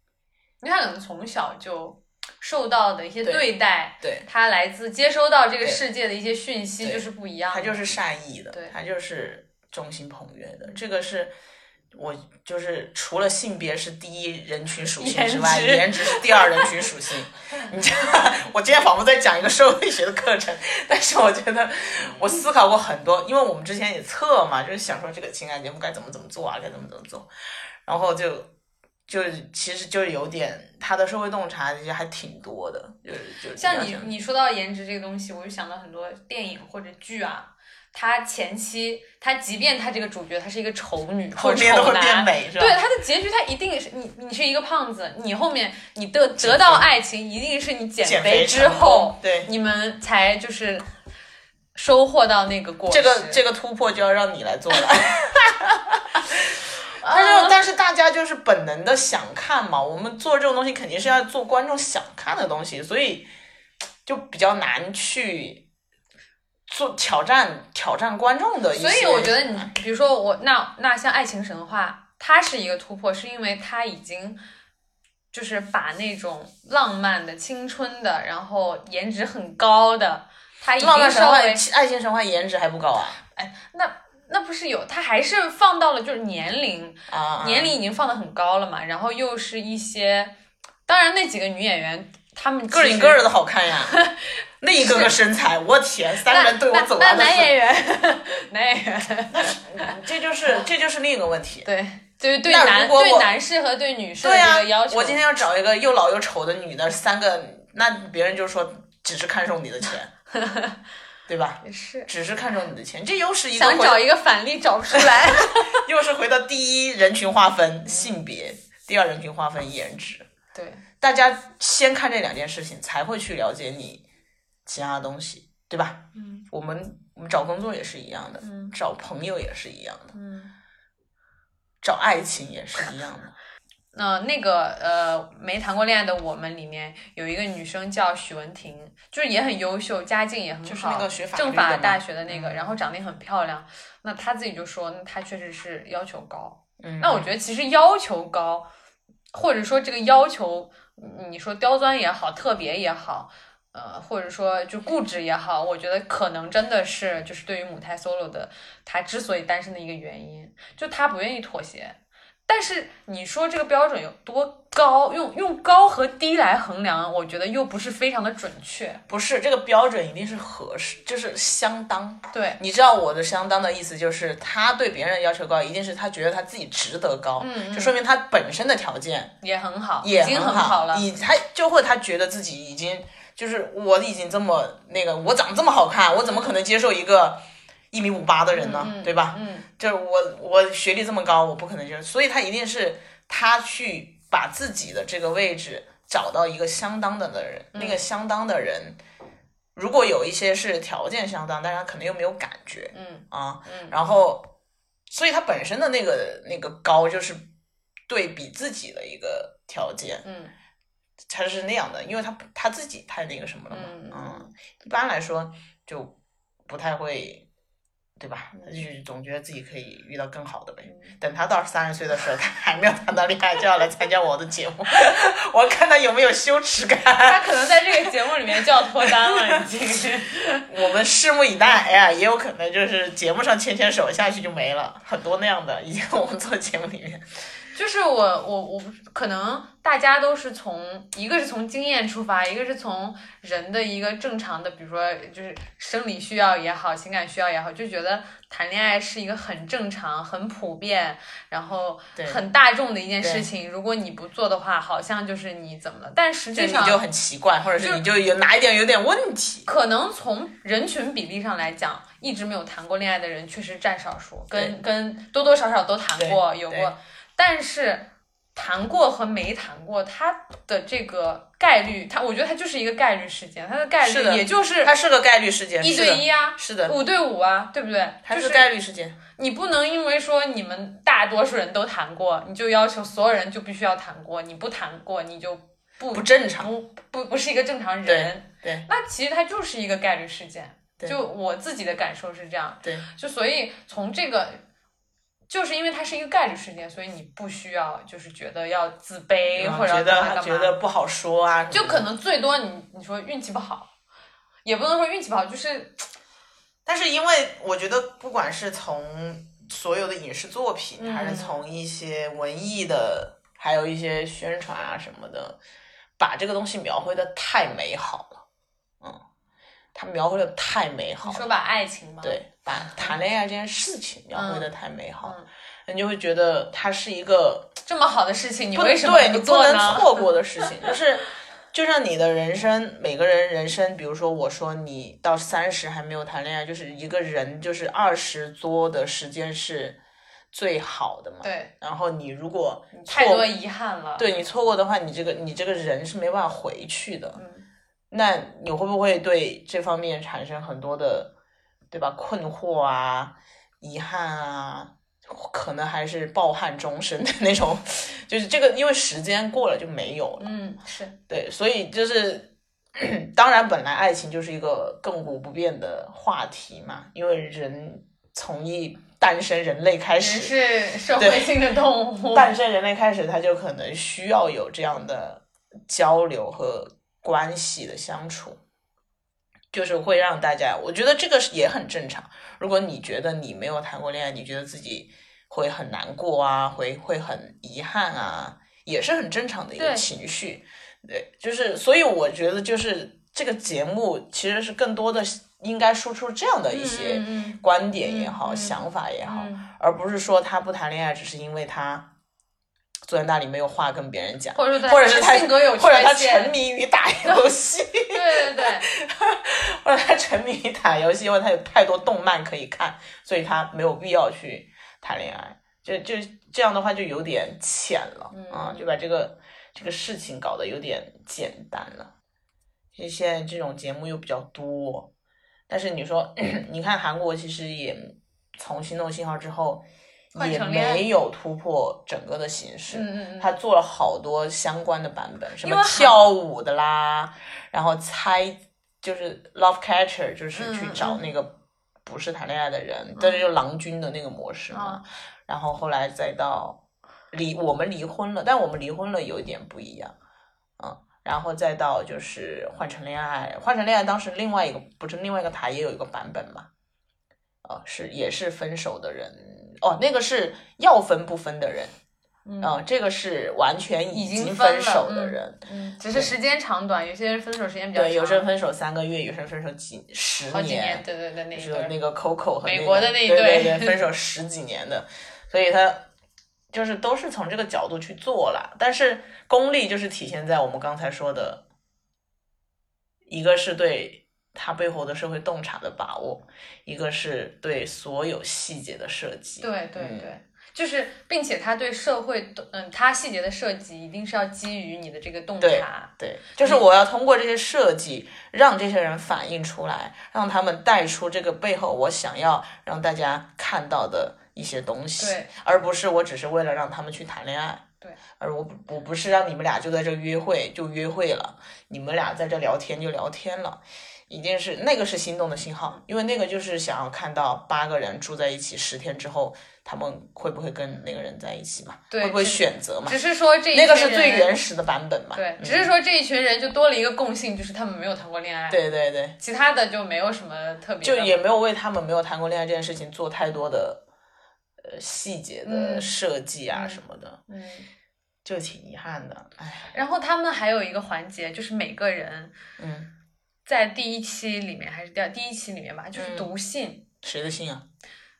因为他可能从小就受到的一些对对待，对他来自接收到这个世界的一些讯息就是不一样。他就是善意的，对他就是衷心捧月的，这个是我就是除了性别是第一人群属性之外，值颜值是第二人群属性。你知道，我今天仿佛在讲一个社会学的课程，但是我觉得我思考过很多，因为我们之前也测嘛，就是想说这个情感节目该怎么怎么做啊，该怎么怎么做，然后就就其实就是有点他的社会洞察其实还挺多的，就是就像你你说到颜值这个东西，我就想到很多电影或者剧啊，他前期他即便他这个主角他是一个丑女或者后面都会丑男，变美是吧？对他的结局，他一定是你，你是一个胖子，你后面你得得到爱情，一定是你减减肥之后，对你们才就是收获到那个果实。这个这个突破就要让你来做了。但啊是但是大家就是本能的想看嘛，我们做这种东西肯定是要做观众想看的东西，所以就比较难去做挑战挑战观众的一些。所以我觉得你，比如说我那那像《爱情神话》，它是一个突破，是因为它已经就是把那种浪漫的、青春的，然后颜值很高的，它已浪漫神话、经稍微爱情神话颜值还不高啊哎那那不是有，它还是放到了就是年龄，啊！年龄已经放的很高了嘛，然后又是一些，当然那几个女演员她们个顶个儿的好看呀，那一个个身材，我天，三个人对我走那完的是，那男演员，男演员，这就是这就是另一个问题。对，就是对那男对男士和对女士的要求，我今天要找一个又老又丑的女的，三个，那别人就说只是看中你的钱，对吧？也是。只是看中你的钱，这又是一个回想找一个反例找不出来。又是回到第一人群划分性别，第二人群划分颜值。对，大家先看这两件事情，才会去了解你其他的东西，对吧？嗯我们我们找工作也是一样的，嗯找朋友也是一样的，嗯。找爱情也是一样的。那、那个呃，没谈过恋爱的我们里面有一个女生叫许文婷，就是也很优秀，家境也很好，就是那个学法政法大学的那个，嗯然后长得也很漂亮。那她自己就说，那她确实是要求高。嗯，那我觉得其实要求高，或者说这个要求，你说刁钻也好，特别也好，呃，或者说就固执也好，我觉得可能真的是就是对于母胎 solo 的他之所以单身的一个原因，就他不愿意妥协。但是你说这个标准有多高？用用高和低来衡量，我觉得又不是非常的准确。不是这个标准一定是合适，就是相当。对，你知道我的相当的意思就是，他对别人要求高，一定是他觉得他自己值得高，嗯嗯就说明他本身的条件也很好，也已经很好了。你他就会他觉得自己已经就是我已经这么那个，我长这么好看，我怎么可能接受一个一米五八的人呢？嗯对吧？嗯就是我我学历这么高，我不可能接受，所以他一定是他去把自己的这个位置找到一个相当的的人，那个相当的人。如果有一些是条件相当，但是他可能又没有感觉嗯啊，嗯然后，所以他本身的那个那个高，就是对比自己的一个条件，嗯他是那样的，因为他他自己太那个什么了嘛，嗯嗯，一般来说就不太会，对吧？他就总觉得自己可以遇到更好的呗。等他到三十岁的时候，他还没有谈到恋爱，就要来参加我的节目，我看他有没有羞耻感。他可能在这个节目里面就要脱单了，已经。我们拭目以待，哎呀，也有可能就是节目上牵牵手下去就没了，很多那样的，以前我们做节目里面，就是我我我可能大家都是从一个是从经验出发，一个是从人的一个正常的，比如说就是生理需要也好，情感需要也好，就觉得谈恋爱是一个很正常、很普遍，然后对很大众的一件事情。如果你不做的话，好像就是你怎么了？但实际上你就很奇怪，或者是你就有哪一点有点问题。可能从人群比例上来讲，一直没有谈过恋爱的人确实占少数，跟跟多多少少都谈过，有过，但是谈过和没谈过，它的这个概率，它我觉得它就是一个概率事件，它的概率也就是它是个概率事件，一对一啊，是的，五对五啊，对不对？就是它是概率事件。你不能因为说你们大多数人都谈过，你就要求所有人就必须要谈过，你不谈过你就不不正常。不不不是一个正常人。对对那其实它就是一个概率事件。对就我自己的感受是这样，对，就所以从这个，就是因为它是一个概率事件，所以你不需要就是觉得要自卑或者觉得觉得不好说啊，就可能最多你你说运气不好，也不能说运气不好，就是但是因为我觉得，不管是从所有的影视作品，还是从一些文艺的，还有一些宣传啊什么的，把这个东西描绘的太美好了。嗯，他描绘的太美好了。你说把爱情吗？对，把谈恋爱这件事情描绘的太美好，嗯你就会觉得它是一个这么好的事情，你不为什么对你不能？错过的事情，就是就像你的人生，每个人人生，比如说我说你到三十还没有谈恋爱，就是一个人就是二十多的时间是最好的嘛。。对，然后你如果太多错遗憾了。对你错过的话，你这个你这个人是没办法回去的。嗯那你会不会对这方面产生很多的，对吧？困惑啊，遗憾啊，可能还是抱憾终身的那种，就是这个，因为时间过了就没有了。嗯，是对，所以就是，当然，本来爱情就是一个亘古不变的话题嘛，因为人从一诞生人类开人始，是社会性的动物。诞生人类开始，他就可能需要有这样的交流和关系的相处，就是会让大家，我觉得这个也很正常。如果你觉得你没有谈过恋爱，你觉得自己会很难过啊，会会很遗憾啊，也是很正常的一个情绪。对，就是所以我觉得就是这个节目其实是更多的应该输出这样的一些观点也好，想法也好，嗯而不是说他不谈恋爱只是因为他坐在那里没有话跟别人讲，或者是他或者是他性格有或者他沉迷于打游戏，对对对，或者他沉迷于打游戏，因为他有太多动漫可以看，所以他没有必要去谈恋爱。就就这样的话就有点浅了、嗯啊，就把这个这个事情搞得有点简单了。其实现在这种节目又比较多，但是你说，你看韩国其实也从《心动信号》之后也没有突破整个的形式，嗯嗯嗯。他做了好多相关的版本，什么跳舞的啦，然后猜就是 love catcher，就是去找那个不是谈恋爱的人，但是就郎君的那个模式嘛。嗯。然后后来再到离我们离婚了，但我们离婚了有一点不一样，嗯，然后再到就是换成恋爱，换成恋爱当时另外一个不是另外一个台也有一个版本嘛，呃，是也是分手的人，哦，那个是要分不分的人。嗯嗯，这个是完全已经经分手的嗯人，嗯，只是时间长短，有些人分手时间比较长，对，有些人分手三个月，有些人分手几十好几年，对对对，那一对儿就是那个 Coco 和、那个、美国的那一对对对对，分手 十几年的，所以他就是都是从这个角度去做了，但是功力就是体现在我们刚才说的，一个是对他背后的社会洞察的把握，一个是对所有细节的设计，对对嗯对，就是，并且他对社会，嗯，他细节的设计一定是要基于你的这个洞察，对，就是我要通过这些设计，让这些人反映出来，让他们带出这个背后我想要让大家看到的一些东西，对，而不是我只是为了让他们去谈恋爱，对，而我我不是让你们俩就在这约会就约会了，你们俩在这聊天就聊天了。一定是那个是心动的信号，因为那个就是想要看到八个人住在一起十天之后，他们会不会跟那个人在一起嘛？对会不会选择嘛？只是说这一那个是最原始的版本嘛？对，嗯只是说这一群人就多了一个共性，就是他们没有谈过恋爱，，对对对，其他的就没有什么特别，就也没有为他们没有谈过恋爱这件事情做太多的呃细节的嗯设计啊嗯什么的，嗯。就挺遗憾的。哎，然后他们还有一个环节，就是每个人嗯，在第一期里面还是第二第一期里面吧，就是嗯读信。谁的信啊？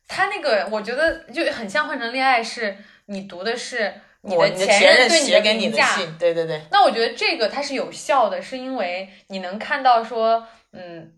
他那个我觉得就很像换成恋爱，是你读的是你的前任对写给你的评价。信，对对对，那我觉得这个它是有效的，是因为你能看到说，嗯，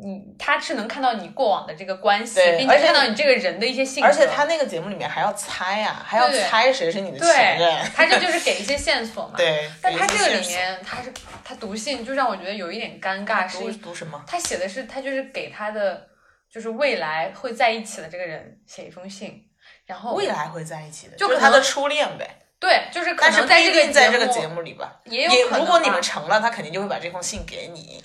你他是能看到你过往的这个关系，并且看到你这个人的一些性格。而且他那个节目里面还要猜啊，还要猜谁是你的对前任，，他这就是给一些线索嘛。。对。但他这个里面，他是他读信，就让我觉得有一点尴尬，是索读读什么？他写的是他就是给他的就是未来会在一起的这个人写一封信，然后未来会在一起的，就是他的初恋呗。对，就是可能在这个定在这个节节目里吧。也有可能如果你们成了，他肯定就会把这封信给你。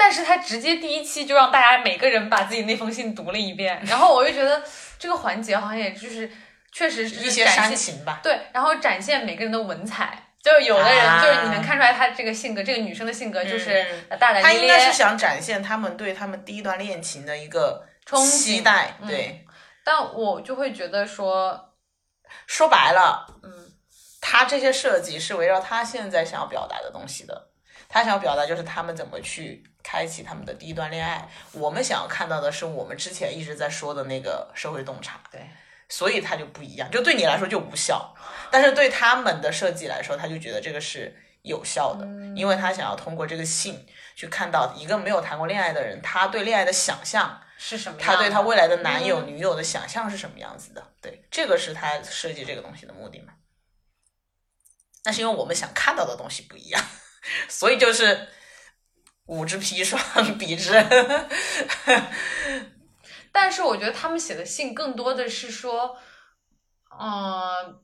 但是他直接第一期就让大家每个人把自己那封信读了一遍，然后我就觉得这个环节好像也就是确实是一些煽情吧。对，然后展现每个人的文采。就有的人、啊就是你能看出来他这个性格，这个女生的性格就是嗯大大咧咧，他应该是想展现他们对他们第一段恋情的一个期待，嗯对，但我就会觉得说，说白了，嗯，他这些设计是围绕他现在想要表达的东西的。他想要表达就是他们怎么去开启他们的第一段恋爱。我们想要看到的是我们之前一直在说的那个社会洞察。对，所以它就不一样，就对你来说就无效，但是对他们的设计来说，他就觉得这个是有效的，因为他想要通过这个性去看到一个没有谈过恋爱的人，他对恋爱的想象，是什么样的？他对他未来的男友、嗯女友的想象是什么样子的。对，这个是他设计这个东西的目的嘛。那是因为我们想看到的东西不一样，所以就是吾之砒霜，彼之恩。但是我觉得他们写的信更多的是说，嗯、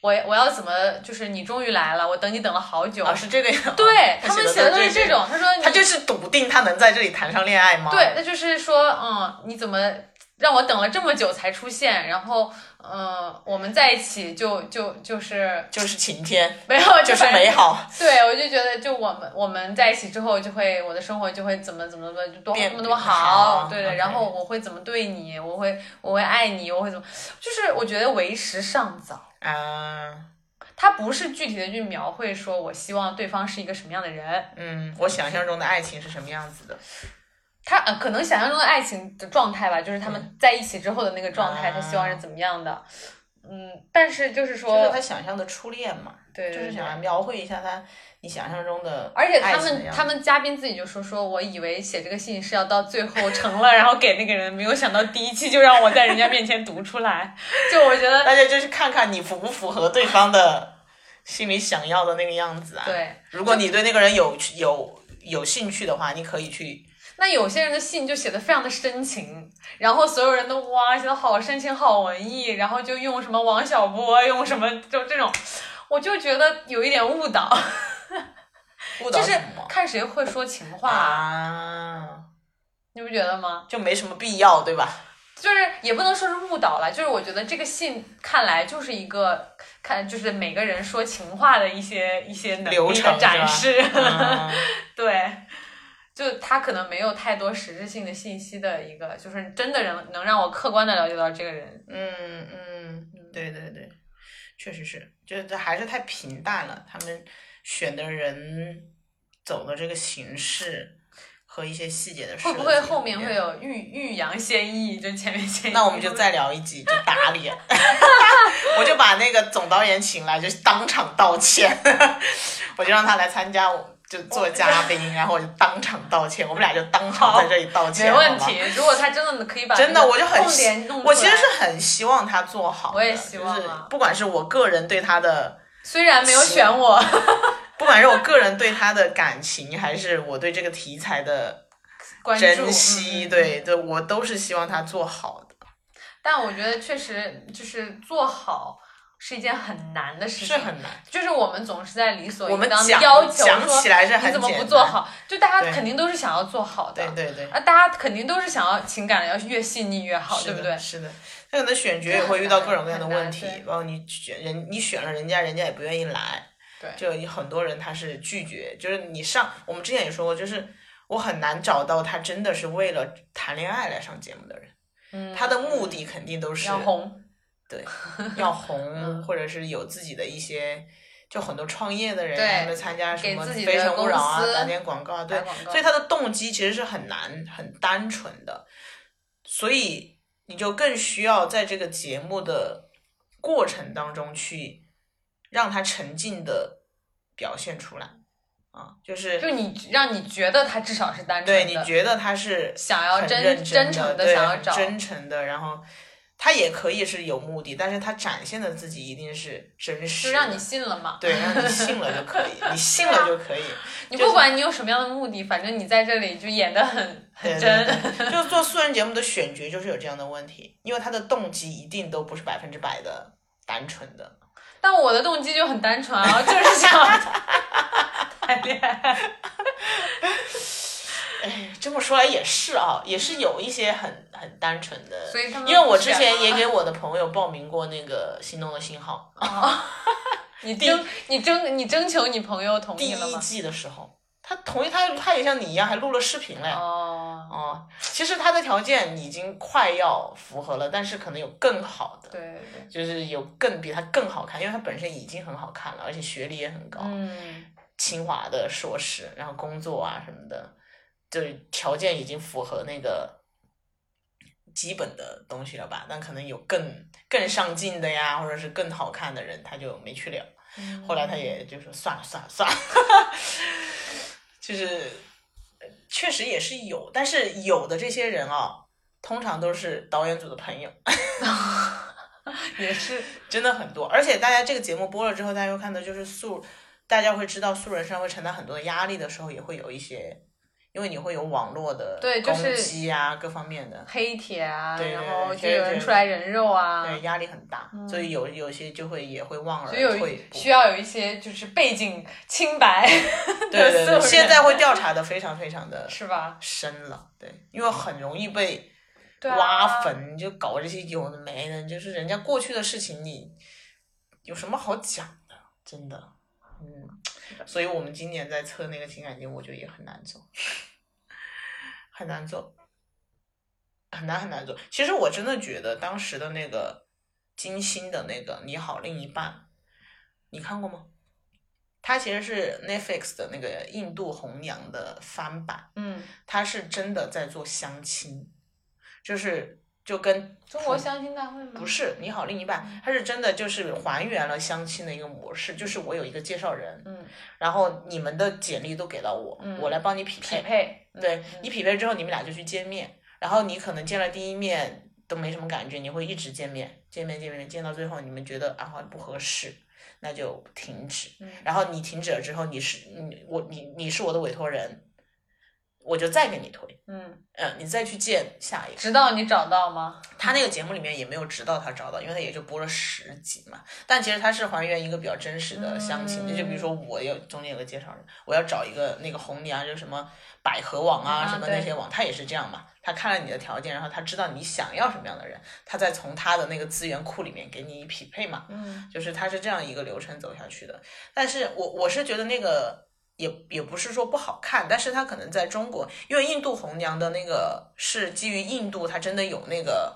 我我要怎么，就是你终于来了，我等你等了好久。啊，是这个样。对他们写写的都是这这种，他说他就是笃定他能在这里谈上恋爱吗？对，那就是说，嗯，你怎么让我等了这么久才出现？然后，嗯，我们在一起就就就是就是晴天，没有，就是美好。对，我就觉得，就我们我们在一起之后，就会我的生活就会怎么怎么怎么就多变那么多好对对。然后我会怎么对你，我会我会爱你，我会怎么，就是我觉得为时尚早。啊，他不是具体的去描绘说我希望对方是一个什么样的人，嗯，我想象中的爱情是什么样子的？他呃可能想象中的爱情的状态吧，就是他们在一起之后的那个状态，他希望是怎么样的。嗯，但是就是说就是说，他想象的初恋嘛，对，就是想要描绘一下他你想象中的而且他们他们嘉宾自己就说说，我以为写这个信是要到最后成了，然后给那个人，没有想到第一期就让我在人家面前读出来，就我觉得大家就是看看你符不符合对方的心里想要的那个样子啊。，对。如果你对那个人有有有兴趣的话，你可以去那有些人的信就写的非常的深情，然后所有人都哇写的好深情好文艺，然后就用什么王小波，用什么就这种，我就觉得有一点误导，误。导就是看谁会说情话，啊，你不觉得吗？就没什么必要，对吧？就是也不能说是误导了，就是我觉得这个信看来就是一个看就是每个人说情话的一些一些能力的展示，嗯。对，就他可能没有太多实质性的信息的一个，就是真的人能让我客观的了解到这个人，嗯嗯，对对对，确实是，就是这还是太平淡了。他们选的人走的这个形式和一些细节的设计，会不会后面会？有欲欲扬先抑？就前面先，那我们就再聊一集，就打脸。我就把那个总导演请来，就当场道歉。我就让他来参加我。就做嘉宾，然后我就当场道歉，我们俩就当场在这里道歉，没问题。如果他真的可以把真的，我就很我其实是很希望他做好。我也希望就是啊不管是我个人对他的，虽然没有选我，不管是我个人对他的感情，还是我对这个题材的珍惜，对对，我都是希望他做好的。但我觉得确实就是做好是一件很难的事情，是很难。就是我们总是在理所应当的讲要求讲说起来是你怎么不做好？就大家肯定都是想要做好的，对对对，啊，大家肯定都是想要情感要越细腻越好，对不对？是的，他可能选角也会遇到各种各样的问题对，包括你选人，你选了人家，人家也不愿意来。对就有很多人他是拒绝，就是你上，我们之前也说过，就是我很难找到他真的是为了谈恋爱来上节目的人，嗯，他的目的肯定都是要红，对，要嗯。红，或者是有自己的一些，就很多创业的人，对他们参加什么《非诚勿扰》啊，打点广告啊，对所以他的动机其实是很难、很单纯的，所以你就更需要在这个节目的过程当中去让他沉浸的表现出来啊，就是就你让你觉得他至少是单纯对的，你觉得他是想要真很认真诚的想要找真诚的，然后他也可以是有目的，但是他展现的自己一定是真实的，就让你信了嘛。对，让你信了就可以，你信了就可以。你不管你有什么样的目的，反正你在这里就演的很很真。对，就做素人节目的选角就是有这样的问题，因为他的动机一定都不是百分之百的单纯的。但我的动机就很单纯啊，就是想 谈恋爱。哎，这么说来也是啊，也是有一些很很单纯的。所以他们因为我之前也给我的朋友报名过那个心动的信号，啊你征你征你征求你朋友同意了吗？一季的时候，他同意，他他也像你一样还录了视频嘞。哦，哦，其实他的条件已经快要符合了，但是可能有更好的，对对对，就是有更比他更好看，因为他本身已经很好看了，而且学历也很高，嗯，清华的硕士，然后工作啊什么的，就是条件已经符合那个基本的东西了吧？但可能有更更上进的呀，或者是更好看的人，他就没去了。后来他也就说算了算了算了，就是确实也是有，但是有的这些人啊，通常都是导演组的朋友，也是，真的很多。而且大家这个节目播了之后，大家会看到就是素，大家会知道素人身上会承担很多的压力的时候，也会有一些，因为你会有网络的攻对就是击啊，各方面的。黑帖啊，然后就对有人出来人肉啊，对，压力很大，所以有有些就会也会望而所以有退步。需要有一些就是背景清白对 对对，现在会调查的非常非常的是吧？深了，对，因为很容易被挖坟，就搞这些有的没的，就是人家过去的事情，你有什么好讲的？真的，嗯，所以我们今年在测那个情感节，我觉得也很难做，很难做，很难很难做。其实我真的觉得当时的那个金星的那个《你好另一半》，你看过吗？它其实是 Netflix 的那个印度红娘的翻版，嗯，他是真的在做相亲，就是就跟中国相亲大会吗？不是你好另一半，他是真的就是还原了相亲的一个模式，就是我有一个介绍人，嗯，然后你们的简历都给到我，嗯我来帮你匹配匹配，配，对你匹配之后，你们俩就去见面，然后你可能见了第一面都没什么感觉，你会一直见面，见面见面见到最后，你们觉得啊好像不合适，那就停止。嗯然后你停止了之后，你是你我你你是我的委托人，我就再给你推，嗯，嗯，你再去见下一个。直到你找到吗？他那个节目里面也没有直到他找到，因为他也就播了十集嘛。但其实他是还原一个比较真实的相亲，嗯就比如说我有中间有个介绍人，我要找一个那个红娘，就什么百合网啊，啊什么那些网，他也是这样嘛。他看了你的条件，然后他知道你想要什么样的人，他再从他的那个资源库里面给你匹配嘛。嗯就是他是这样一个流程走下去的。但是我我是觉得那个也也不是说不好看，但是他可能在中国，因为印度红娘的那个是基于印度，它真的有那个。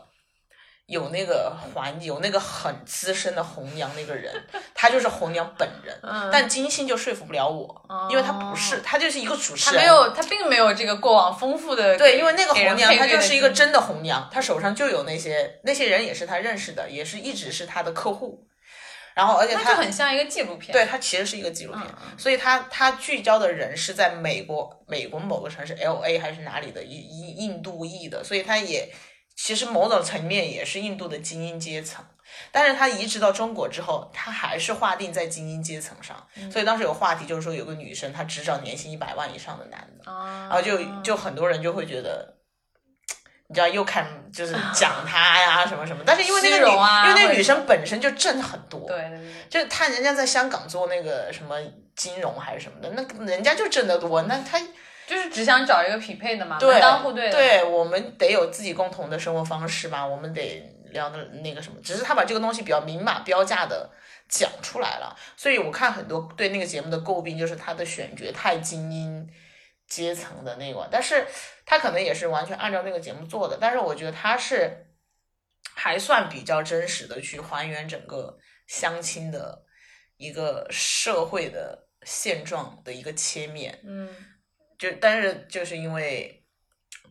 有那个环，有那个很资深的红娘那个人，他就是红娘本人，嗯，但金星就说服不了我，因为他不是，他就是一个主持人，他没有，他并没有这个过往丰富的对，因为那个红娘她配乐的就是一个真的红娘，她手上就有那些那些人也是她认识的，也是一直是她的客户，然后而且它就很像一个纪录片。对，它其实是一个纪录片，嗯所以它它聚焦的人是在美国美国某个城市 L A 还是哪里的印印印度裔的，所以它也其实某种层面也是印度的精英阶层。但是它移植到中国之后，它还是划定在精英阶层上，嗯所以当时有话题就是说有个女生她只找年薪一百万以上的男的，啊，然后就就很多人就会觉得。你知道又看就是 讲她呀什么什么，但是因为那个女，啊因为那个女生本身就挣很多，对对对，就是她人家在香港做那个什么金融还是什么的，那人家就挣得多，那他就是只想找一个匹配的嘛，对门当户对的。对我们得有自己共同的生活方式吧，我们得聊的那个什么，只是他把这个东西比较明码标价的讲出来了，所以我看很多对那个节目的诟病就是他的选角太精英阶层的那个，但是他可能也是完全按照那个节目做的，但是我觉得他是还算比较真实的去还原整个相亲的一个社会的现状的一个切面，嗯，就但是就是因为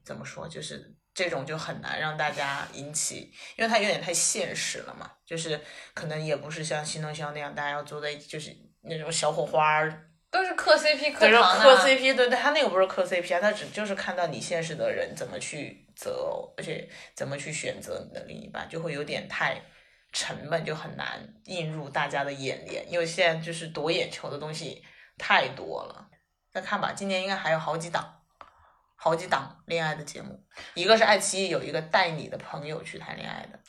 怎么说，就是这种就很难让大家引起，因为它有点太现实了嘛，就是可能也不是像新东宵那样，大家要坐在就是那种小火花儿，都是磕 CP 磕糖磕。CP，对对，他那个不是磕 CP 啊，他只就是看到你现实的人怎么去择偶，而且怎么去选择你的另一半，就会有点太沉闷，就很难映入大家的眼帘，因为现在就是夺眼球的东西太多了。再看吧，今年应该还有好几档，好几档恋爱的节目，一个是爱奇艺有一个带你的朋友去谈恋爱的，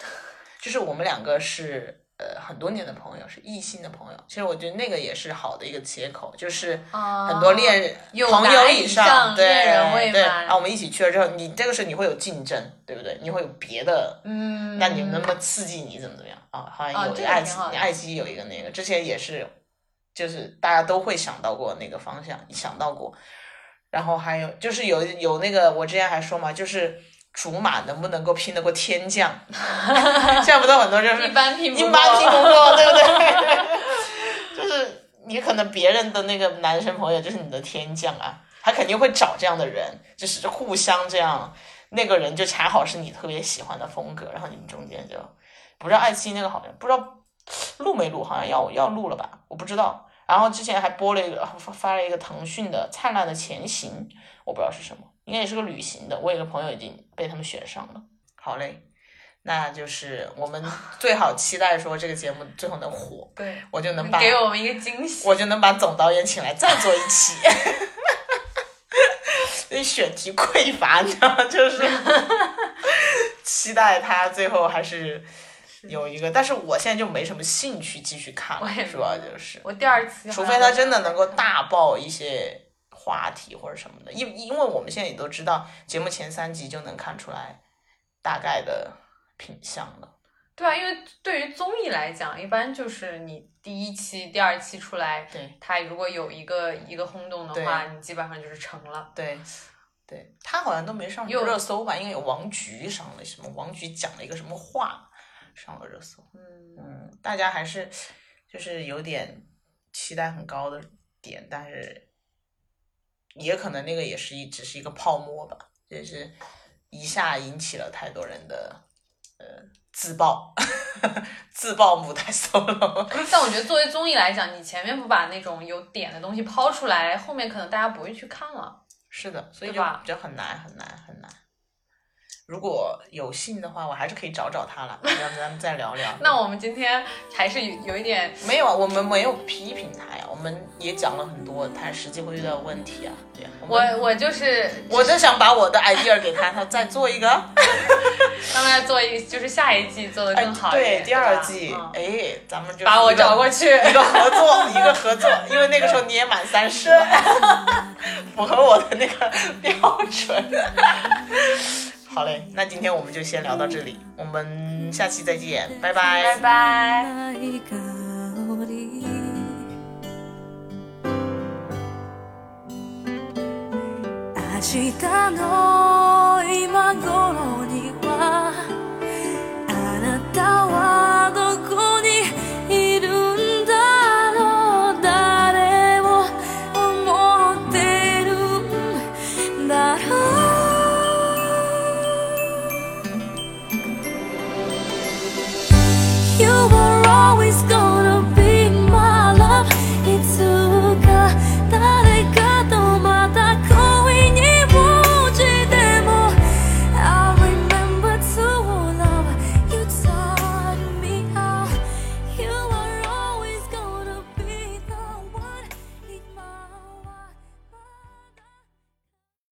就是我们两个是。呃，很多年的朋友是异性的朋友，其实我觉得那个也是好的一个切口，就是啊很多恋人、有朋友以上，上对对，满然后我们一起去了之后，你这个时候你会有竞争，对不对？你会有别的，嗯，那你们能不能刺激你怎么怎么样啊？好像有这个有爱爱奇艺有一个那个，之前也是就是大家都会想到过那个方向，想到过。然后还有就是有有那个，我之前还说嘛，就是竹马能不能够拼得过天降？现在不都很多就是 一般拼不过，一般拼不过，对不对？就是你可能别人的那个男生朋友就是你的天降啊，他肯定会找这样的人，就是互相这样，那个人就恰好是你特别喜欢的风格，然后你们中间就不知道爱奇艺那个好像不知道录没录，好像要要录了吧，我不知道。然后之前还播了一个发发了一个腾讯的《灿烂的前行》，我不知道是什么，应该也是个旅行的。我有个朋友已经被他们选上了。好嘞，那就是我们 最好期待说这个节目最后能火，对我就能把给我们一个惊喜。我就能把总导演请来再做一期。因选题匮乏，你知道吗？就是 期待他最后还是。有一个，但是我现在就没什么兴趣继续看了，主要就是我第二次，除非他真的能够大爆一些话题或者什么的，因因为我们现在也都知道，节目前三集就能看出来大概的品相了。对啊，因为对于综艺来讲，一般就是你第一期、第二期出来，对，它如果有一个一个轰动的话，你基本上就是成了。对，对他好像都没上热搜吧？因为有王菊上了什么？王菊讲了一个什么话？上了热搜，嗯嗯，大家还是就是有点期待很高的点，但是也可能那个也是一只是一个泡沫吧，也是一下引起了太多人的呃自爆，自爆母胎 solo。但我觉得作为综艺来讲，你前面不把那种有点的东西抛出来，后面可能大家不会去看了。是的，所以就就很难很难很难。如果有幸的话，我还是可以找找他了，让咱们再聊聊。那我们今天还是有有一点没有啊，我们没有批评他呀，我们也讲了很多他实际会遇到问题啊。对，我我就是我就想把我的 idea 给他，他再做一个，他们要做一就是下一季做的更好对，第二季，哎，咱们就把我找过去，一个合作，一个合作，因为那个时候你也满三十了，符合我的那个标准。好嘞，那今天我们就先聊到这里，我们下期再见，拜拜，拜拜。